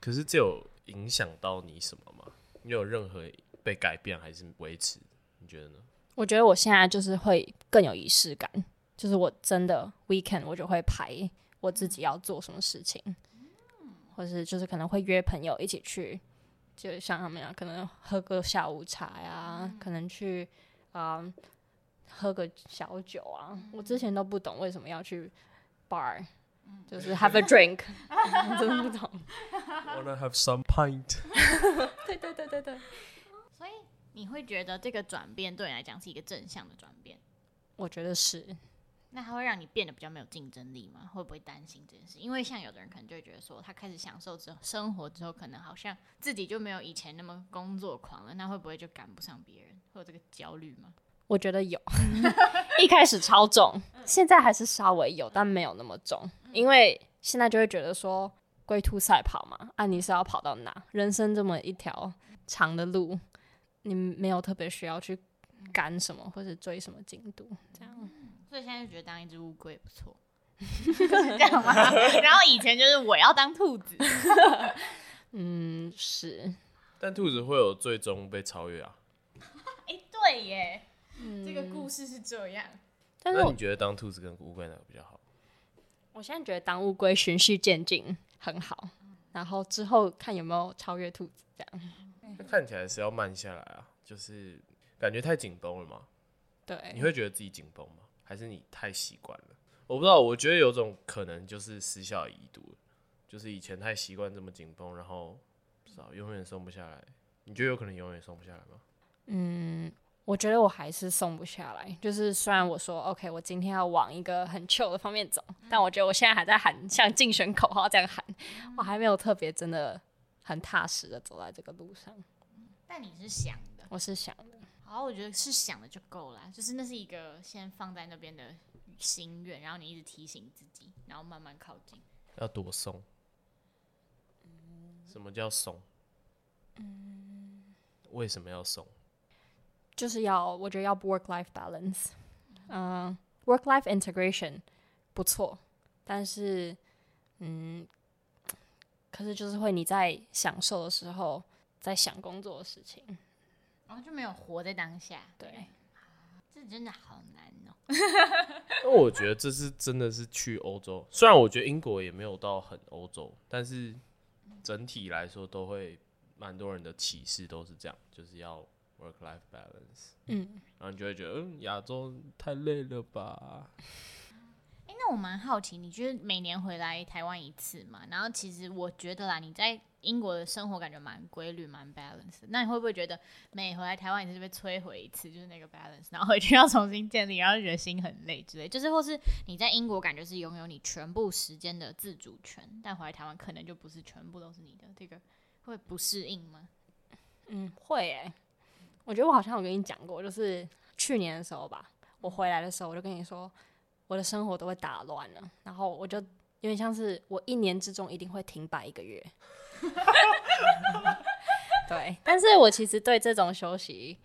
可是这有影响到你什么吗？你有任何被改变还是维持？你觉得呢？我觉得我现在就是会更有仪式感，就是我真的 weekend 我就会排我自己要做什么事情，或是就是可能会约朋友一起去，就像他们一样，可能喝个下午茶呀，可能去啊、呃、喝个小酒啊。我之前都不懂为什么要去 bar，就是 have a drink，我 真的不懂。Wanna have some pint？对对对对对。所以你会觉得这个转变对你来讲是一个正向的转变？我觉得是。那它会让你变得比较没有竞争力吗？会不会担心这件事？因为像有的人可能就会觉得说，他开始享受之后生活之后，可能好像自己就没有以前那么工作狂了，那会不会就赶不上别人？会有这个焦虑吗？我觉得有，一开始超重，现在还是稍微有，但没有那么重。因为现在就会觉得说，龟兔赛跑嘛，啊，你是要跑到哪？人生这么一条长的路，你没有特别需要去赶什么或者追什么进度，这样。所以现在就觉得当一只乌龟也不错，是这样吗？然后以前就是我要当兔子，嗯，是。但兔子会有最终被超越啊？哎、欸，对耶、嗯，这个故事是这样。但是那你觉得当兔子跟乌龟哪个比较好？我现在觉得当乌龟循序渐进很好，然后之后看有没有超越兔子这样。那看起来是要慢下来啊，就是感觉太紧绷了吗。对，你会觉得自己紧绷吗？还是你太习惯了？我不知道，我觉得有种可能就是失效已读，就是以前太习惯这么紧绷，然后不知道永远松不下来。你觉得有可能永远松不下来吗？嗯，我觉得我还是松不下来。就是虽然我说 OK，我今天要往一个很 chill 的方面走，但我觉得我现在还在喊像竞选口号这样喊，我还没有特别真的很踏实的走在这个路上。但你是想的，我是想的。好，我觉得是想的就够了，就是那是一个先放在那边的心愿，然后你一直提醒自己，然后慢慢靠近。要多松？嗯，什么叫松？嗯，为什么要松？就是要，我觉得要 work life balance，嗯、uh,，work life integration 不错，但是，嗯，可是就是会你在享受的时候，在想工作的事情。然、哦、后就没有活在当下，对，这真的好难哦。那我觉得这是真的是去欧洲，虽然我觉得英国也没有到很欧洲，但是整体来说都会蛮多人的启示都是这样，就是要 work life balance。嗯，然后你就会觉得，嗯，亚洲太累了吧？哎、欸，那我蛮好奇，你觉得每年回来台湾一次嘛？然后其实我觉得啦，你在。英国的生活感觉蛮规律，蛮 balance。那你会不会觉得每回来台湾，你就被摧毁一次，就是那个 balance，然后回去要重新建立，然后觉得心很累之类？就是或是你在英国感觉是拥有你全部时间的自主权，但回来台湾可能就不是全部都是你的，这个会不适应吗？嗯，会诶、欸。我觉得我好像有跟你讲过，就是去年的时候吧，我回来的时候，我就跟你说，我的生活都会打乱了，然后我就有点像是我一年之中一定会停摆一个月。对，但是我其实对这种休息，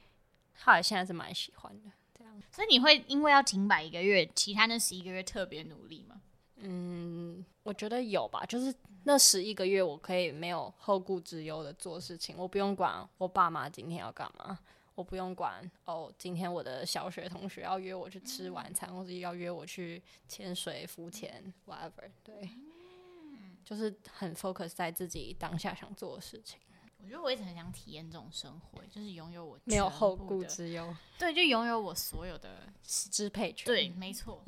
后来现在是蛮喜欢的。这样，所以你会因为要停摆一个月，其他那十一个月特别努力吗？嗯，我觉得有吧。就是那十一个月，我可以没有后顾之忧的做事情，我不用管我爸妈今天要干嘛，我不用管哦，今天我的小学同学要约我去吃晚餐，或者要约我去潜水、浮潜，whatever。对。就是很 focus 在自己当下想做的事情。我觉得我一直很想体验这种生活，就是拥有我没有后顾之忧，对，就拥有我所有的支配权。对，没错。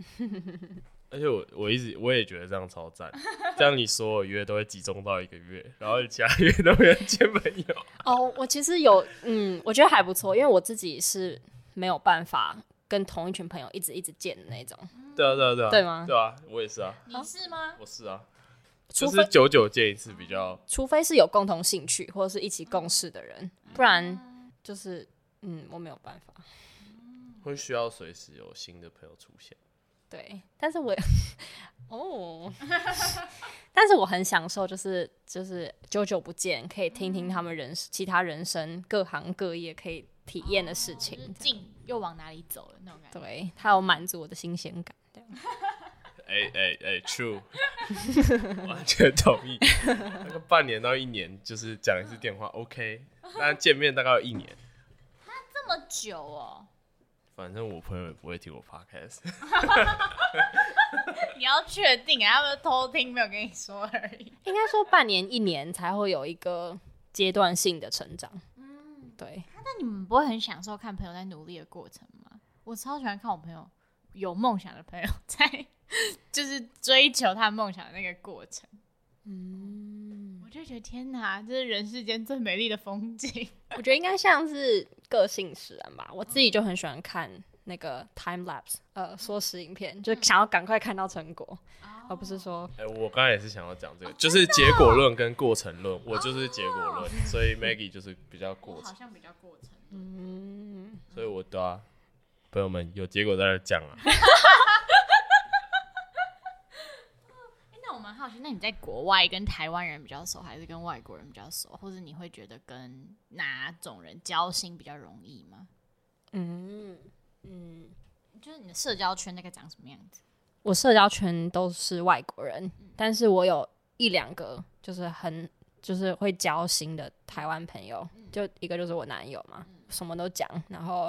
而且我我一直我也觉得这样超赞，这样你所有约都会集中到一个月，然后其他月都没有见朋友。哦，我其实有，嗯，我觉得还不错，因为我自己是没有办法跟同一群朋友一直一直见的那种。对啊，对啊，对啊，对吗？对啊，我也是啊。你是吗？我是啊。就是久久见一次比较，除非是有共同兴趣或者是一起共事的人，不然就是嗯，我没有办法。会需要随时有新的朋友出现。对，但是我 哦，但是我很享受，就是就是久久不见，可以听听他们人、嗯、其他人生各行各业可以体验的事情，进、哦就是、又往哪里走了那种感觉。对，他有满足我的新鲜感。哎哎哎，True，完全同意。那个半年到一年，就是讲一次电话，OK，但见面大概有一年。那这么久哦？反正我朋友也不会听我 Podcast。你要确定啊？他们偷听没有跟你说而已。应该说半年一年才会有一个阶段性的成长。嗯，对。那你们不会很享受看朋友在努力的过程吗？我超喜欢看我朋友有梦想的朋友在。就是追求他梦想的那个过程，嗯，觉得天哪，这是人世间最美丽的风景。我觉得应该像是个性使然吧。我自己就很喜欢看那个 time lapse，呃，缩时影片，就想要赶快看到成果，嗯、而不是说，哎、欸，我刚才也是想要讲这个，哦、就是结果论跟过程论，我就是结果论，哦、所以 Maggie 就是比较过程，好像比较过程，嗯，所以我的、啊、朋友们有结果在这讲啊。蛮好奇，那你在国外跟台湾人比较熟，还是跟外国人比较熟？或者你会觉得跟哪种人交心比较容易吗？嗯嗯，就是你的社交圈那个长什么样子？我社交圈都是外国人，嗯、但是我有一两个就是很就是会交心的台湾朋友，嗯、就一个就是我男友嘛，嗯、什么都讲，然后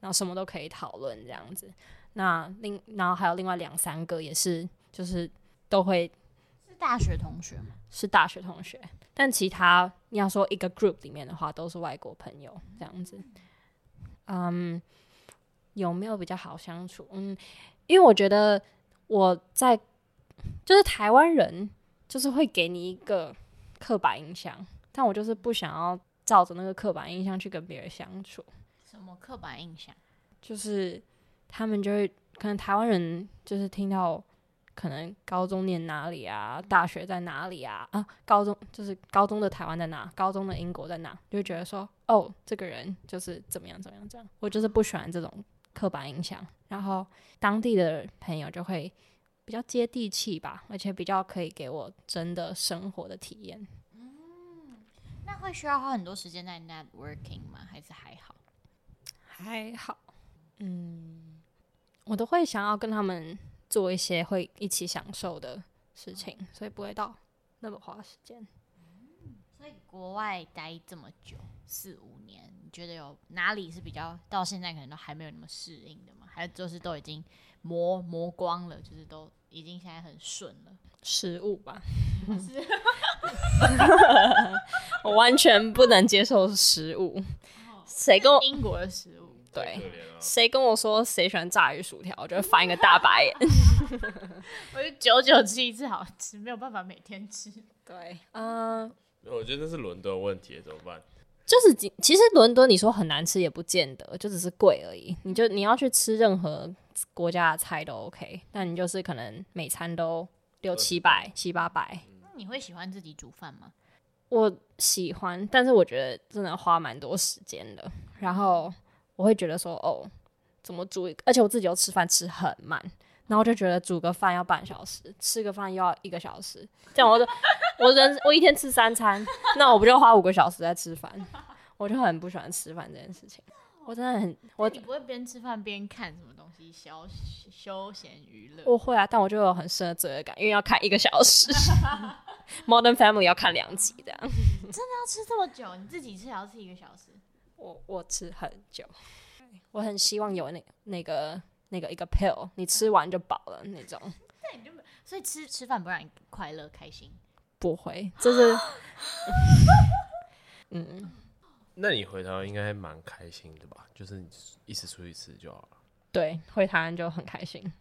然后什么都可以讨论这样子。那另然后还有另外两三个也是就是。都会是大学同学吗？是大学同学，但其他你要说一个 group 里面的话，都是外国朋友这样子。嗯，有没有比较好相处？嗯，因为我觉得我在就是台湾人，就是会给你一个刻板印象，但我就是不想要照着那个刻板印象去跟别人相处。什么刻板印象？就是他们就会可能台湾人就是听到。可能高中念哪里啊？大学在哪里啊？啊，高中就是高中的台湾在哪？高中的英国在哪？就觉得说，哦，这个人就是怎么样怎么样这样。我就是不喜欢这种刻板印象。然后当地的朋友就会比较接地气吧，而且比较可以给我真的生活的体验。嗯，那会需要花很多时间在 networking 吗？还是还好？还好。嗯，我都会想要跟他们。做一些会一起享受的事情，所以不会到那么花时间。嗯，所以国外待这么久，四五年，你觉得有哪里是比较到现在可能都还没有那么适应的吗？还是就是都已经磨磨光了，就是都已经现在很顺了？食物吧，我完全不能接受食物。谁跟我英国的食物？对，谁跟我说谁喜欢炸鱼薯条，我就会翻一个大白眼。我就久久吃一次好吃，没有办法每天吃。对，嗯，我觉得这是伦敦问题，怎么办？就是其实伦敦你说很难吃也不见得，就只是贵而已。你就你要去吃任何国家的菜都 OK，但你就是可能每餐都六七百、七八百。那你会喜欢自己煮饭吗？我喜欢，但是我觉得真的花蛮多时间的。然后。我会觉得说，哦，怎么煮一个？而且我自己又吃饭吃很慢，然后我就觉得煮个饭要半小时，吃个饭又要一个小时，这样我就我人我一天吃三餐，那我不就花五个小时在吃饭？我就很不喜欢吃饭这件事情。我真的很，我你不会边吃饭边看什么东西消休闲娱乐？我会啊，但我就有很深的罪恶感，因为要看一个小时。Modern Family 要看两集这样，真的要吃这么久？你自己吃也要吃一个小时？我我吃很久，我很希望有那那个那个一个 pill，你吃完就饱了那种。那，你就所以吃吃饭不让你快乐开心？不会，就是 嗯。那你回台湾应该蛮开心的吧？就是你一直出去吃就好了。对，回台湾就很开心。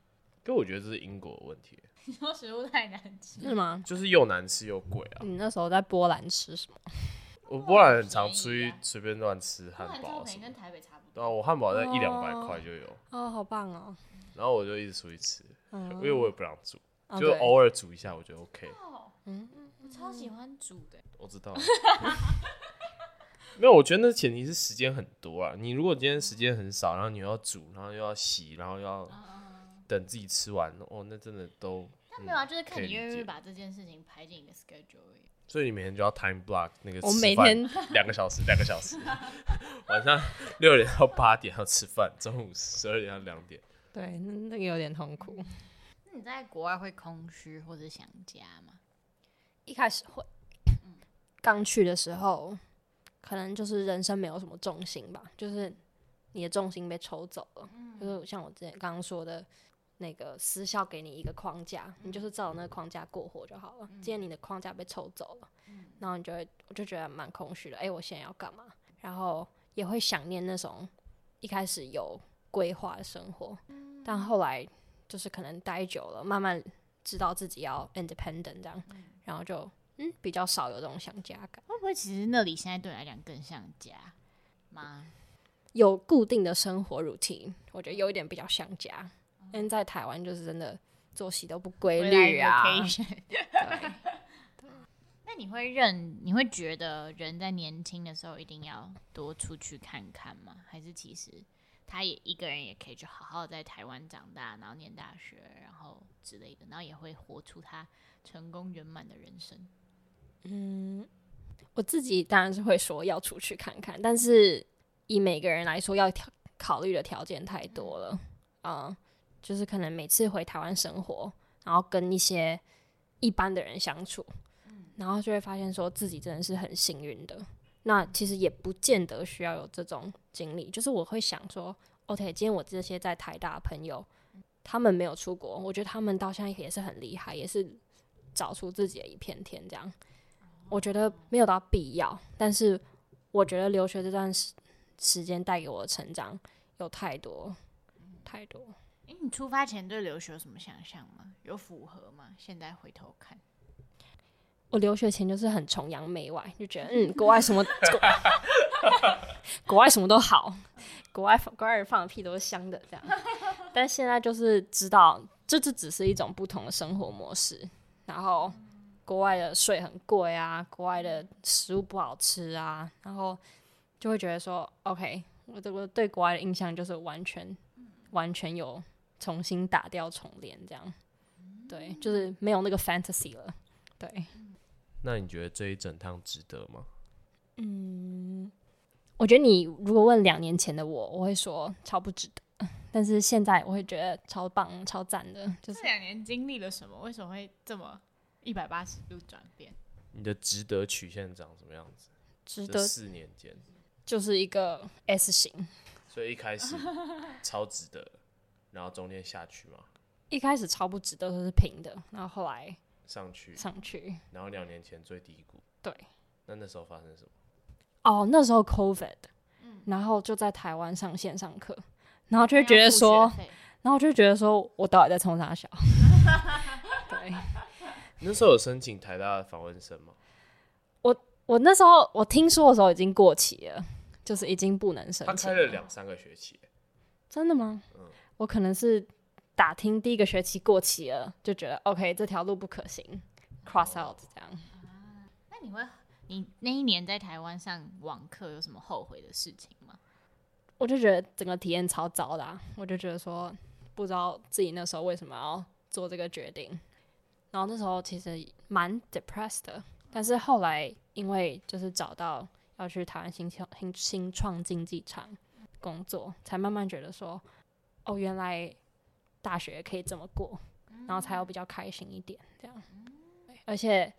可我觉得这是英国的问题。你说食物太难吃是吗？就是又难吃又贵啊。你那时候在波兰吃什么？我波兰很常出去随便乱吃汉堡，跟台北差不多。对啊，我汉堡在一两百块就有。哦，好棒哦！然后我就一直出去吃，因为我也不让煮，就偶尔煮一下，我觉得 OK。嗯，我超喜欢煮的。我知道。没有，我觉得那前提是时间很多啊。你如果今天时间很少，然后你又要煮，然后又要洗，然后又要等自己吃完，哦，那真的都。但没有啊，就是看你愿不愿意把这件事情排进你的 schedule 而已。所以你每天就要 time block 那个，我每天两个小时，两个小时，晚上六点到八点要吃饭，中午十二点到两点。对，那那个有点痛苦。那你在国外会空虚或者想家吗？一开始会，刚去的时候，可能就是人生没有什么重心吧，就是你的重心被抽走了。嗯、就是像我之前刚刚说的，那个私校给你一个框架，嗯、你就是照那个框架过活就好了。既然、嗯、你的框架被抽走了，嗯、然后你就会，我就觉得蛮空虚的。哎、欸，我现在要干嘛？然后也会想念那种一开始有规划的生活，嗯、但后来就是可能待久了，慢慢知道自己要 independent 这样，嗯、然后就。嗯，比较少有这种想家感。会不会其实那里现在对你来讲更像家吗？有固定的生活 routine，我觉得有一点比较像家。因为、嗯、在台湾就是真的作息都不规律啊。那你会认？你会觉得人在年轻的时候一定要多出去看看吗？还是其实他也一个人也可以就好好在台湾长大，然后念大学，然后之类的，然后也会活出他成功圆满的人生？嗯，我自己当然是会说要出去看看，但是以每个人来说，要条考虑的条件太多了啊、嗯。就是可能每次回台湾生活，然后跟一些一般的人相处，然后就会发现说自己真的是很幸运的。那其实也不见得需要有这种经历，就是我会想说，OK，今天我这些在台大的朋友，他们没有出国，我觉得他们到现在也是很厉害，也是找出自己的一片天这样。我觉得没有到必要，但是我觉得留学这段时时间带给我的成长有太多太多。诶，你出发前对留学有什么想象吗？有符合吗？现在回头看，我留学前就是很崇洋媚外，就觉得嗯，国外什么国，国外什么都好，国外国外人放的屁都是香的这样。但现在就是知道，这这只是一种不同的生活模式，然后。国外的税很贵啊，国外的食物不好吃啊，然后就会觉得说，OK，我这个对国外的印象就是完全完全有重新打掉重练这样，对，就是没有那个 fantasy 了，对。那你觉得这一整趟值得吗？嗯，我觉得你如果问两年前的我，我会说超不值得，但是现在我会觉得超棒、超赞的。就是这两年经历了什么？为什么会这么？一百八十度转变，你的值得曲线长什么样子？值得四年间就是一个 S 型，所以一开始超值得，然后中间下去嘛。一开始超不值得，都是平的，然后后来上去上去，然后两年前最低谷。对，那那时候发生什么？哦，那时候 COVID，然后就在台湾上线上课，然后就会觉得说，然后就会觉得说我到底在冲啥小？对。那时候有申请台大的访问生吗？我我那时候我听说的时候已经过期了，就是已经不能申请。他开了两三个学期。真的吗？嗯，我可能是打听第一个学期过期了，就觉得 OK 这条路不可行，cross out 这样。啊，那你会你那一年在台湾上网课有什么后悔的事情吗？我就觉得整个体验超糟的啊，我就觉得说不知道自己那时候为什么要做这个决定。然后那时候其实蛮 depressed 的，但是后来因为就是找到要去台湾新创新新创竞技场工作，才慢慢觉得说，哦，原来大学可以这么过，然后才有比较开心一点这样。而且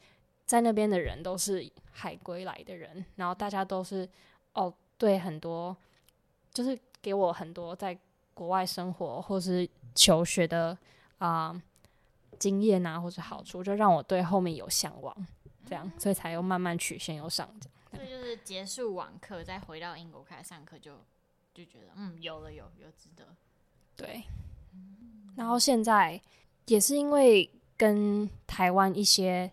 在那边的人都是海归来的人，然后大家都是哦，对很多就是给我很多在国外生活或是求学的啊。呃经验啊，或者好处，就让我对后面有向往，这样，所以才又慢慢曲线又上这样。所以就是结束网课，再回到英国开始上课，就就觉得嗯，有了有有值得。对，然后现在也是因为跟台湾一些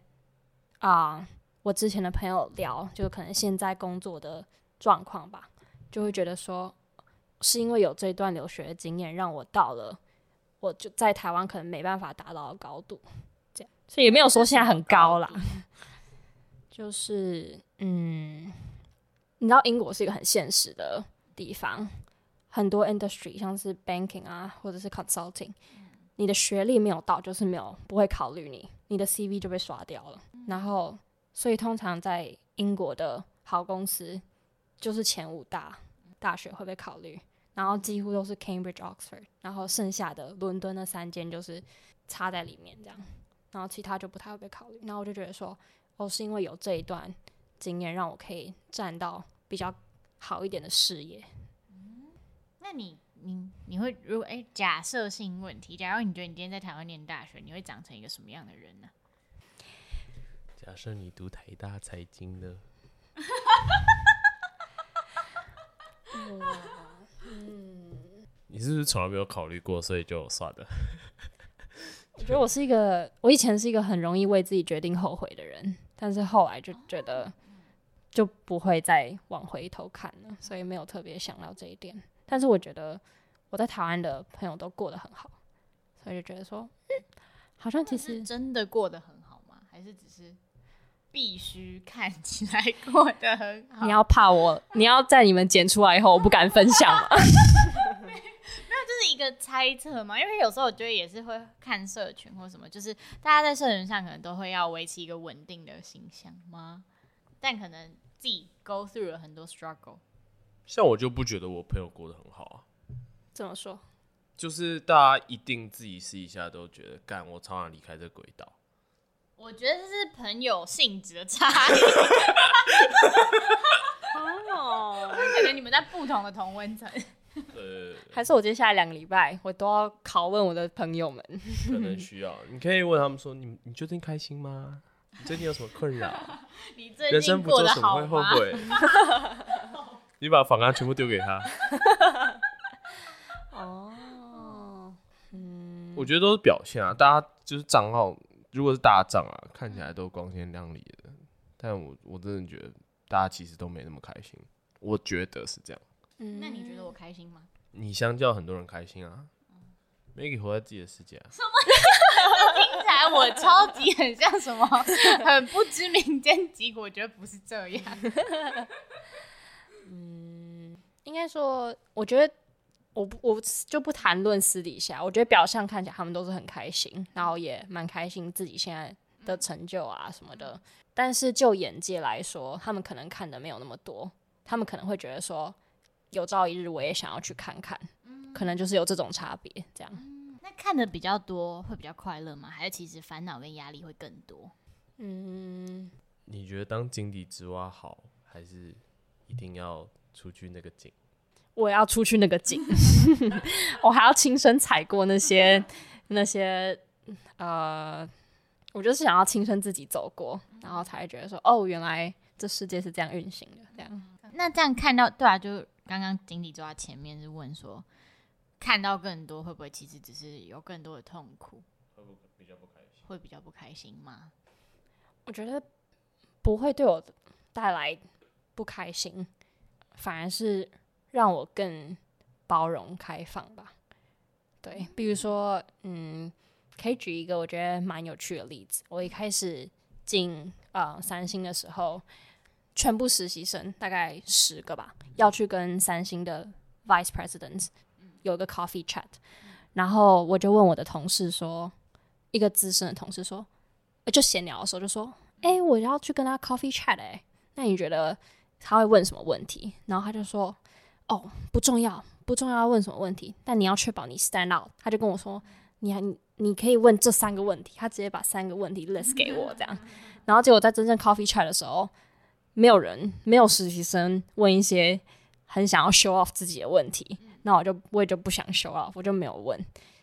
啊、呃，我之前的朋友聊，就可能现在工作的状况吧，就会觉得说，是因为有这段留学的经验，让我到了。我就在台湾可能没办法达到的高度，这样，所以也没有说现在很高啦。就是嗯，你知道英国是一个很现实的地方，很多 industry 像是 banking 啊，或者是 consulting，你的学历没有到，就是没有不会考虑你，你的 CV 就被刷掉了。然后，所以通常在英国的好公司，就是前五大大学会被考虑，然后几乎都是 Cambridge、Oxford，然后剩下的伦敦那三间就是插在里面这样，然后其他就不太会被考虑。然后我就觉得说，哦，是因为有这一段经验，让我可以站到比较好一点的事业。你你你会如果哎，假设性问题，假如你觉得你今天在台湾念大学，你会长成一个什么样的人呢？假设你读台大财经呢？嗯，你是不是从来没有考虑过，所以就算了？我觉得我是一个，我以前是一个很容易为自己决定后悔的人。但是后来就觉得就不会再往回头看了，所以没有特别想到这一点。但是我觉得我在台湾的朋友都过得很好，所以就觉得说，嗯，好像其实真的过得很好吗？还是只是必须看起来过得很好？你要怕我，你要在你们剪出来以后，我不敢分享吗？这是一个猜测嘛？因为有时候我觉得也是会看社群或什么，就是大家在社群上可能都会要维持一个稳定的形象吗？但可能自己 go through 了很多 struggle。像我就不觉得我朋友过得很好啊。怎么说？就是大家一定自己试一下都觉得，干我超想离开这轨道。我觉得这是朋友性质的差异。哦，感觉你们在不同的同温层。呃，还是我接下来两个礼拜，我都要拷问我的朋友们。可能需要，你可以问他们说：“你你最近开心吗？你最近有什么困扰？你最近过得好吗？人生不做什么会后悔？” 你把访谈全部丢给他。哦，嗯，我觉得都是表现啊，大家就是账号，如果是大账啊，看起来都光鲜亮丽的，但我我真的觉得大家其实都没那么开心，我觉得是这样。那你觉得我开心吗？你相较很多人开心啊，Maggie 活在自己的世界啊。什么？听起来我超级很像什么很不知民间疾苦，我觉得不是这样。嗯，应该说，我觉得我不我就不谈论私底下，我觉得表象看起来他们都是很开心，然后也蛮开心自己现在的成就啊什么的。但是就眼界来说，他们可能看的没有那么多，他们可能会觉得说。有朝一日我也想要去看看，嗯、可能就是有这种差别，这样、嗯。那看的比较多会比较快乐吗？还是其实烦恼跟压力会更多？嗯，你觉得当井底之蛙好，还是一定要出去那个井？我要出去那个井，我还要亲身踩过那些 那些呃，我就是想要亲身自己走过，然后才会觉得说，哦，原来这世界是这样运行的，这样。嗯、那这样看到，对啊，就。刚刚经理坐在前面是问说，看到更多会不会其实只是有更多的痛苦？会比较不开心？会比较不开心吗？我觉得不会对我带来不开心，反而是让我更包容开放吧。对，比如说，嗯，可以举一个我觉得蛮有趣的例子。我一开始进呃三星的时候。全部实习生大概十个吧，要去跟三星的 vice president 有个 coffee chat，然后我就问我的同事说，一个资深的同事说，就闲聊的时候就说，哎，我要去跟他 coffee chat，哎，那你觉得他会问什么问题？然后他就说，哦，不重要，不重要要问什么问题，但你要确保你 stand out。他就跟我说，你还你你可以问这三个问题，他直接把三个问题 list 给我这样，然后结果在真正 coffee chat 的时候。没有人，没有实习生问一些很想要 show off 自己的问题，那我就我也就不想 show off，我就没有问。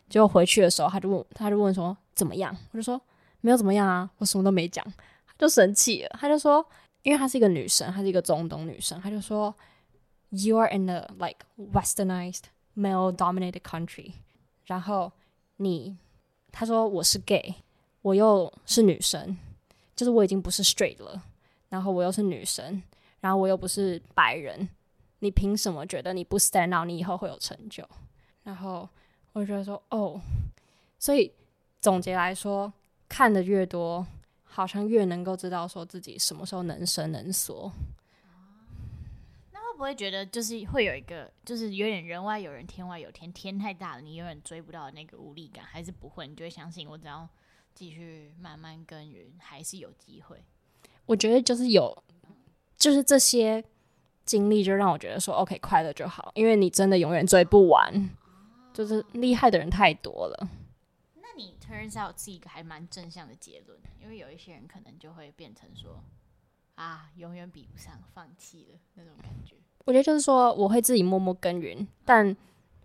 结果回去的时候，他就问，他就问说怎么样？我就说没有怎么样啊，我什么都没讲。他就生气了，他就说，因为她是一个女生，她是一个中东女生，她就说，You are in a like westernized male-dominated country，然后你，她说我是 gay，我又是女生，就是我已经不是 straight 了。然后我又是女生，然后我又不是白人，你凭什么觉得你不 stand out，你以后会有成就？然后我就觉得说，哦，所以总结来说，看得越多，好像越能够知道说自己什么时候能伸能缩。会不会觉得就是会有一个，就是有点人外有人，天外有天，天太大了，你永远追不到那个无力感，还是不会？你就会相信我只要继续慢慢耕耘，还是有机会。我觉得就是有，就是这些经历就让我觉得说，OK，快乐就好，因为你真的永远追不完，就是厉害的人太多了。Turns out 是一个还蛮正向的结论，因为有一些人可能就会变成说。啊，永远比不上，放弃了那种感觉。我觉得就是说，我会自己默默耕耘，但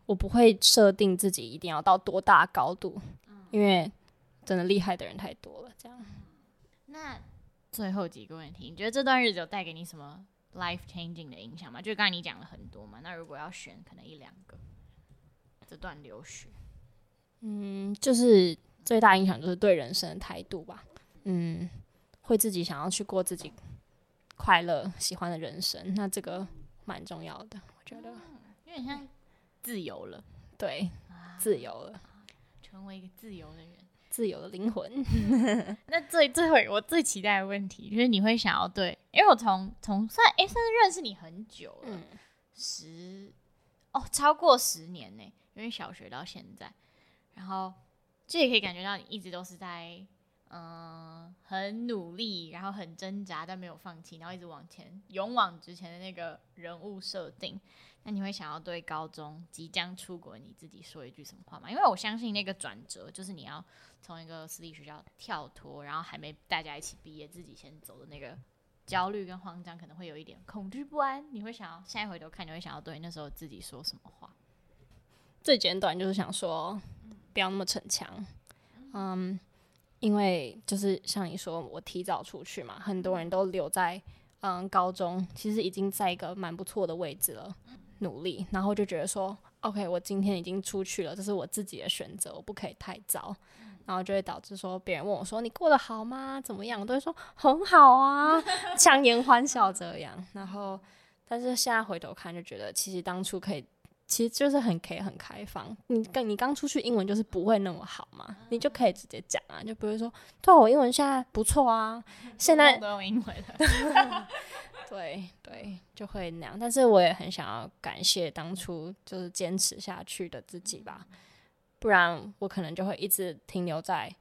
我不会设定自己一定要到多大高度，嗯、因为真的厉害的人太多了。这样。那最后几个问题，你觉得这段日子有带给你什么 life changing 的影响吗？就刚才你讲了很多嘛，那如果要选，可能一两个，这段留学，嗯，就是最大影响就是对人生的态度吧。嗯，会自己想要去过自己。快乐、喜欢的人生，那这个蛮重要的，我觉得，有点像自由了，对，啊、自由了，成为一个自由的人，自由的灵魂。那最最后我最期待的问题，就是你会想要对，因为我从从算哎、欸，算是认识你很久了，嗯、十哦超过十年呢，因为小学到现在，然后这也可以感觉到你一直都是在。嗯，很努力，然后很挣扎，但没有放弃，然后一直往前，勇往直前的那个人物设定。那你会想要对高中即将出国你自己说一句什么话吗？因为我相信那个转折就是你要从一个私立学校跳脱，然后还没大家一起毕业，自己先走的那个焦虑跟慌张，可能会有一点恐惧不安。你会想要现在回头看，你会想要对那时候自己说什么话？最简短就是想说，不要那么逞强。嗯。因为就是像你说，我提早出去嘛，很多人都留在嗯高中，其实已经在一个蛮不错的位置了，努力，然后就觉得说，OK，我今天已经出去了，这是我自己的选择，我不可以太早，然后就会导致说别人问我说你过得好吗？怎么样？我都会说很好啊，强颜欢笑这样。然后，但是现在回头看，就觉得其实当初可以。其实就是很可以很开放，你刚你刚出去英文就是不会那么好嘛，你就可以直接讲啊，就不会说，对，我英文现在不错啊，现在都用英文了，对对，就会那样。但是我也很想要感谢当初就是坚持下去的自己吧，不然我可能就会一直停留在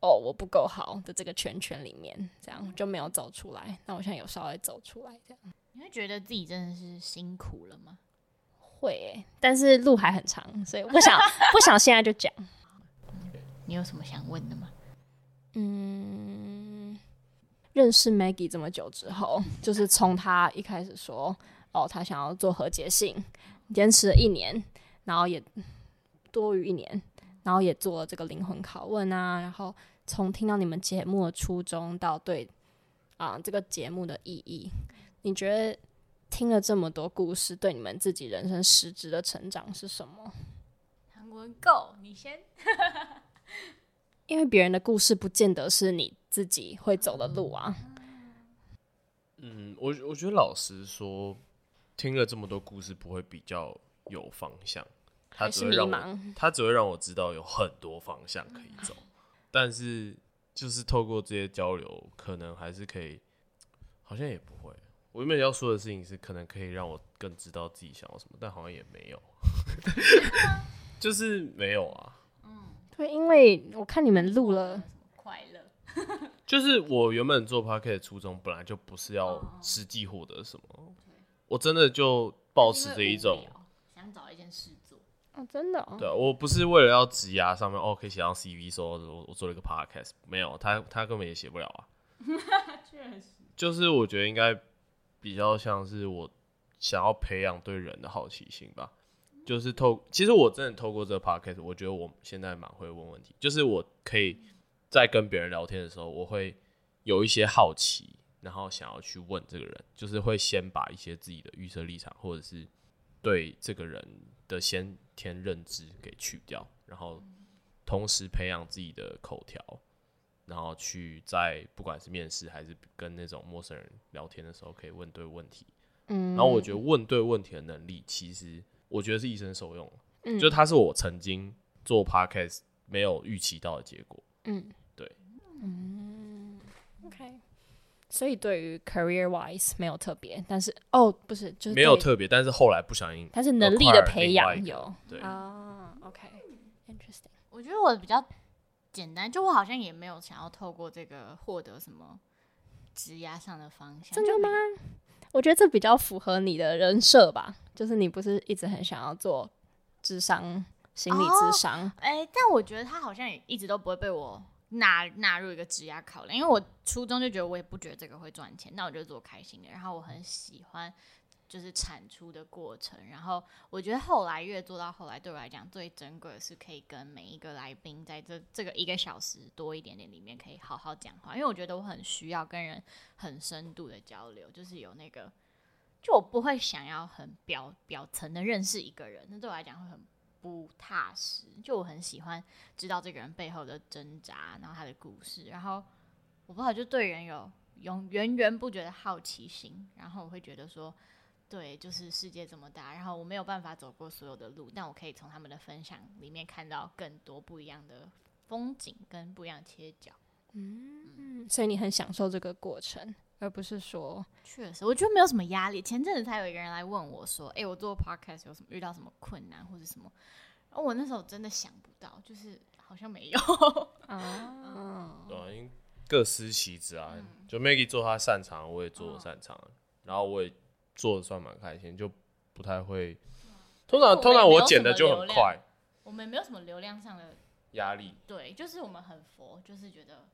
哦我不够好的这个圈圈里面，这样就没有走出来。那我现在有稍微走出来，这样。你会觉得自己真的是辛苦了吗？会、欸，但是路还很长，所以我不想 不想现在就讲。你有什么想问的吗？嗯，认识 Maggie 这么久之后，就是从他一开始说哦，他想要做和解性，坚持了一年，然后也多于一年，然后也做了这个灵魂拷问啊，然后从听到你们节目的初衷到对啊、呃、这个节目的意义，你觉得？听了这么多故事，对你们自己人生实质的成长是什么？韩文 Go，你先。因为别人的故事不见得是你自己会走的路啊。嗯，我我觉得老实说，听了这么多故事不会比较有方向，他只会让我，他只会让我知道有很多方向可以走，但是就是透过这些交流，可能还是可以，好像也不会。我原本要说的事情是，可能可以让我更知道自己想要什么，但好像也没有，就是没有啊。嗯，对，因为我看你们录了，快乐，就是我原本做 Podcast 的初衷本来就不是要实际获得什么，哦、我真的就保持着一种想找一件事做。哦，真的、哦，对，我不是为了要职涯上面哦可以写上 CV 说我我做了一个 Podcast，没有，他他根本也写不了啊，确实，就是我觉得应该。比较像是我想要培养对人的好奇心吧，就是透，其实我真的透过这个 podcast，我觉得我现在蛮会问问题，就是我可以在跟别人聊天的时候，我会有一些好奇，然后想要去问这个人，就是会先把一些自己的预设立场或者是对这个人的先天认知给去掉，然后同时培养自己的口条。然后去在不管是面试还是跟那种陌生人聊天的时候，可以问对问题。嗯，然后我觉得问对问题的能力，其实我觉得是一生受用。嗯，就它是我曾经做 podcast 没有预期到的结果。嗯，对。嗯，OK。所以对于 career wise 没有特别，但是哦，不是，就是没有特别，但是后来不小心，但是能力的培养有，对啊、oh,，OK，interesting。我觉得我比较简单，就我好像也没有想要透过这个获得什么职压上的方向。真的吗？我觉得这比较符合你的人设吧，就是你不是一直很想要做智商、心理智商？哎、哦欸，但我觉得他好像也一直都不会被我。纳纳入一个职压考量，因为我初中就觉得我也不觉得这个会赚钱，那我就做开心的。然后我很喜欢就是产出的过程。然后我觉得后来越做到后来，对我来讲最珍贵的是可以跟每一个来宾在这这个一个小时多一点点里面可以好好讲话，因为我觉得我很需要跟人很深度的交流，就是有那个，就我不会想要很表表层的认识一个人，那对我来讲会很。不踏实，就我很喜欢知道这个人背后的挣扎，然后他的故事，然后我不好就对人有永源源不绝的好奇心，然后我会觉得说，对，就是世界这么大，然后我没有办法走过所有的路，但我可以从他们的分享里面看到更多不一样的风景跟不一样的切角。嗯，嗯，所以你很享受这个过程。而不是说，确实，我觉得没有什么压力。前阵子才有一个人来问我说：“哎、欸，我做 podcast 有什么遇到什么困难或者什么？”然后我那时候真的想不到，就是好像没有啊。对，因为各司其职啊。嗯、就 Maggie 做他擅长，我也做我擅长，哦、然后我也做的算蛮开心，就不太会。通常通常我剪的就很快。我们没有什么流量上的压力。对，就是我们很佛，就是觉得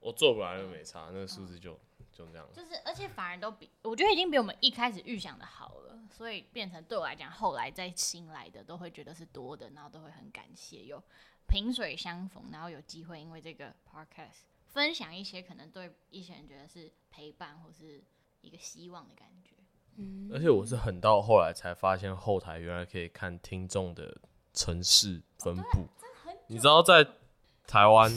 我做不来就没差，嗯、那个数字就。就这样，就是，而且反而都比我觉得已经比我们一开始预想的好了，所以变成对我来讲，后来再新来的都会觉得是多的，然后都会很感谢有萍水相逢，然后有机会因为这个 podcast 分享一些可能对一些人觉得是陪伴或是一个希望的感觉。嗯，而且我是很到后来才发现后台原来可以看听众的城市分布，哦、你知道在台湾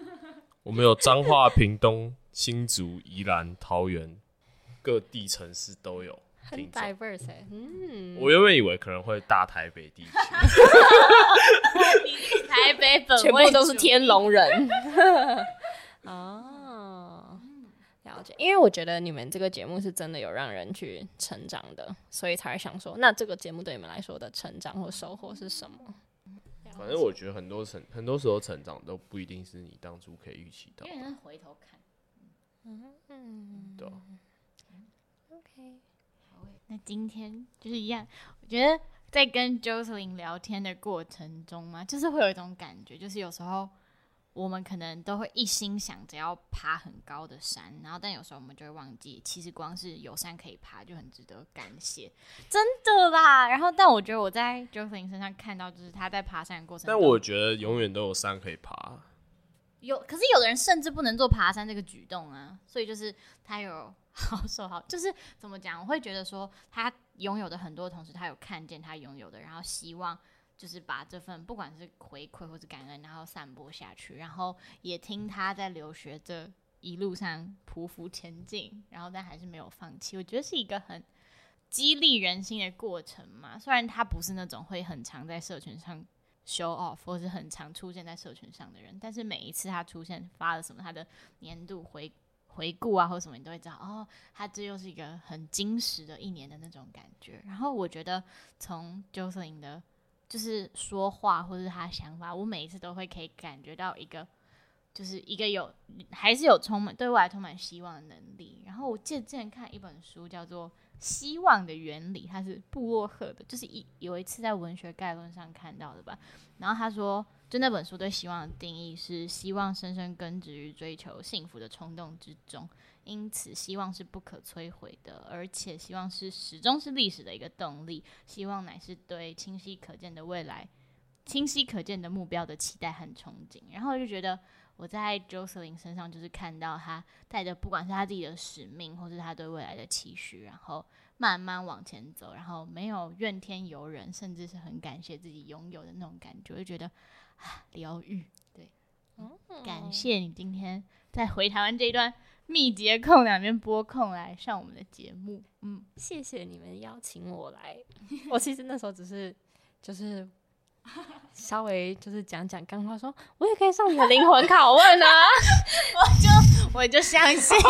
我们有彰化、屏东。新竹、宜兰、桃园，各地城市都有，很 diverse、欸。嗯，我原本以为可能会大台北地区，台北本全部都是天龙人。哦，了解。因为我觉得你们这个节目是真的有让人去成长的，所以才会想说，那这个节目对你们来说的成长或收获是什么？反正我觉得很多成，很多时候成长都不一定是你当初可以预期到的。因为回头看。嗯，对。OK，好，那今天就是一样。我觉得在跟 j o s e l y n 聊天的过程中嘛，就是会有一种感觉，就是有时候我们可能都会一心想着要爬很高的山，然后但有时候我们就会忘记，其实光是有山可以爬就很值得感谢，真的啦。然后，但我觉得我在 Jocelyn 身上看到，就是他在爬山的过程，但我觉得永远都有山可以爬。有，可是有的人甚至不能做爬山这个举动啊，所以就是他有 好受好，就是怎么讲？我会觉得说他拥有的很多同时，他有看见他拥有的，然后希望就是把这份不管是回馈或是感恩，然后散播下去，然后也听他在留学这一路上匍匐前进，然后但还是没有放弃。我觉得是一个很激励人心的过程嘛。虽然他不是那种会很常在社群上。show off 或是很常出现在社群上的人，但是每一次他出现发了什么，他的年度回回顾啊或什么，你都会知道哦，他这又是一个很精实的一年的那种感觉。然后我觉得从 Jocelyn 的，就是说话或是他想法，我每一次都会可以感觉到一个，就是一个有还是有充满对未来充满希望的能力。然后我记得之前看一本书叫做。希望的原理，他是布洛赫的，就是一有一次在文学概论上看到的吧。然后他说，就那本书对希望的定义是：希望深深根植于追求幸福的冲动之中，因此希望是不可摧毁的，而且希望是始终是历史的一个动力。希望乃是对清晰可见的未来、清晰可见的目标的期待和憧憬。然后就觉得。我在 Jocelyn 身上就是看到他带着，不管是他自己的使命，或是他对未来的期许，然后慢慢往前走，然后没有怨天尤人，甚至是很感谢自己拥有的那种感觉，就觉得啊，疗愈。对，嗯，感谢你今天在回台湾这一段密节控两边播控来上我们的节目。嗯，谢谢你们邀请我来。我其实那时候只是就是。稍微就是讲讲干话说，说我也可以上你的灵魂拷问啊！我就我就相信了。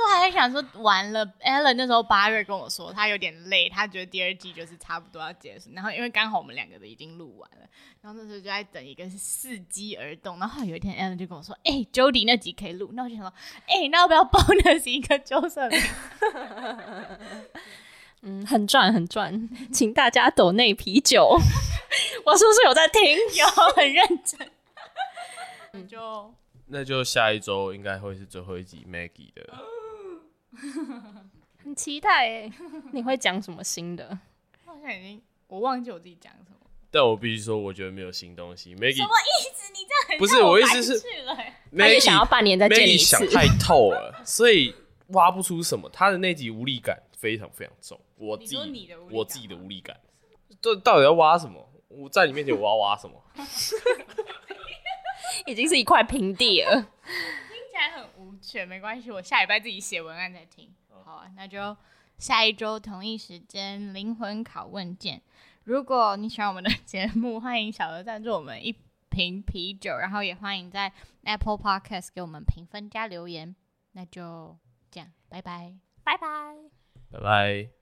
我那时候还在想说，完了，Ellen 那时候八月跟我说，他有点累，他觉得第二季就是差不多要结束。然后因为刚好我们两个的已经录完了，然后那时候就在等一个伺机而动。然后有一天 Ellen 就跟我说：“哎、欸、，Jody 那集可以录。”那我就想说：“哎、欸，那要不要 bonus 一个纠正？” 嗯，很赚很赚，请大家抖内啤酒。我是不是有在听？有，很认真。你 就。那就下一周应该会是最后一集 Maggie 的，很期待哎！你会讲什么新的？好像已经我忘记我自己讲什么。但我必须说，我觉得没有新东西。Maggie 什么意思？你这样很不是我意思是，Maggie 想要半年再见一次。Maggie 想太透了，所以挖不出什么。他的那集无力感非常非常重。我自己我自己的无力感，这到底要挖什么？我在你面前我要挖什么？已经是一块平地了，很无趣，没关系，我下礼拜自己写文案再听。好啊，那就下一周同一时间灵魂拷问见。如果你喜欢我们的 节目，欢迎小额赞助我们一瓶啤酒，然后也欢迎在 Apple Podcast 给我们评分加留言。那就这样，拜拜，拜拜，拜拜。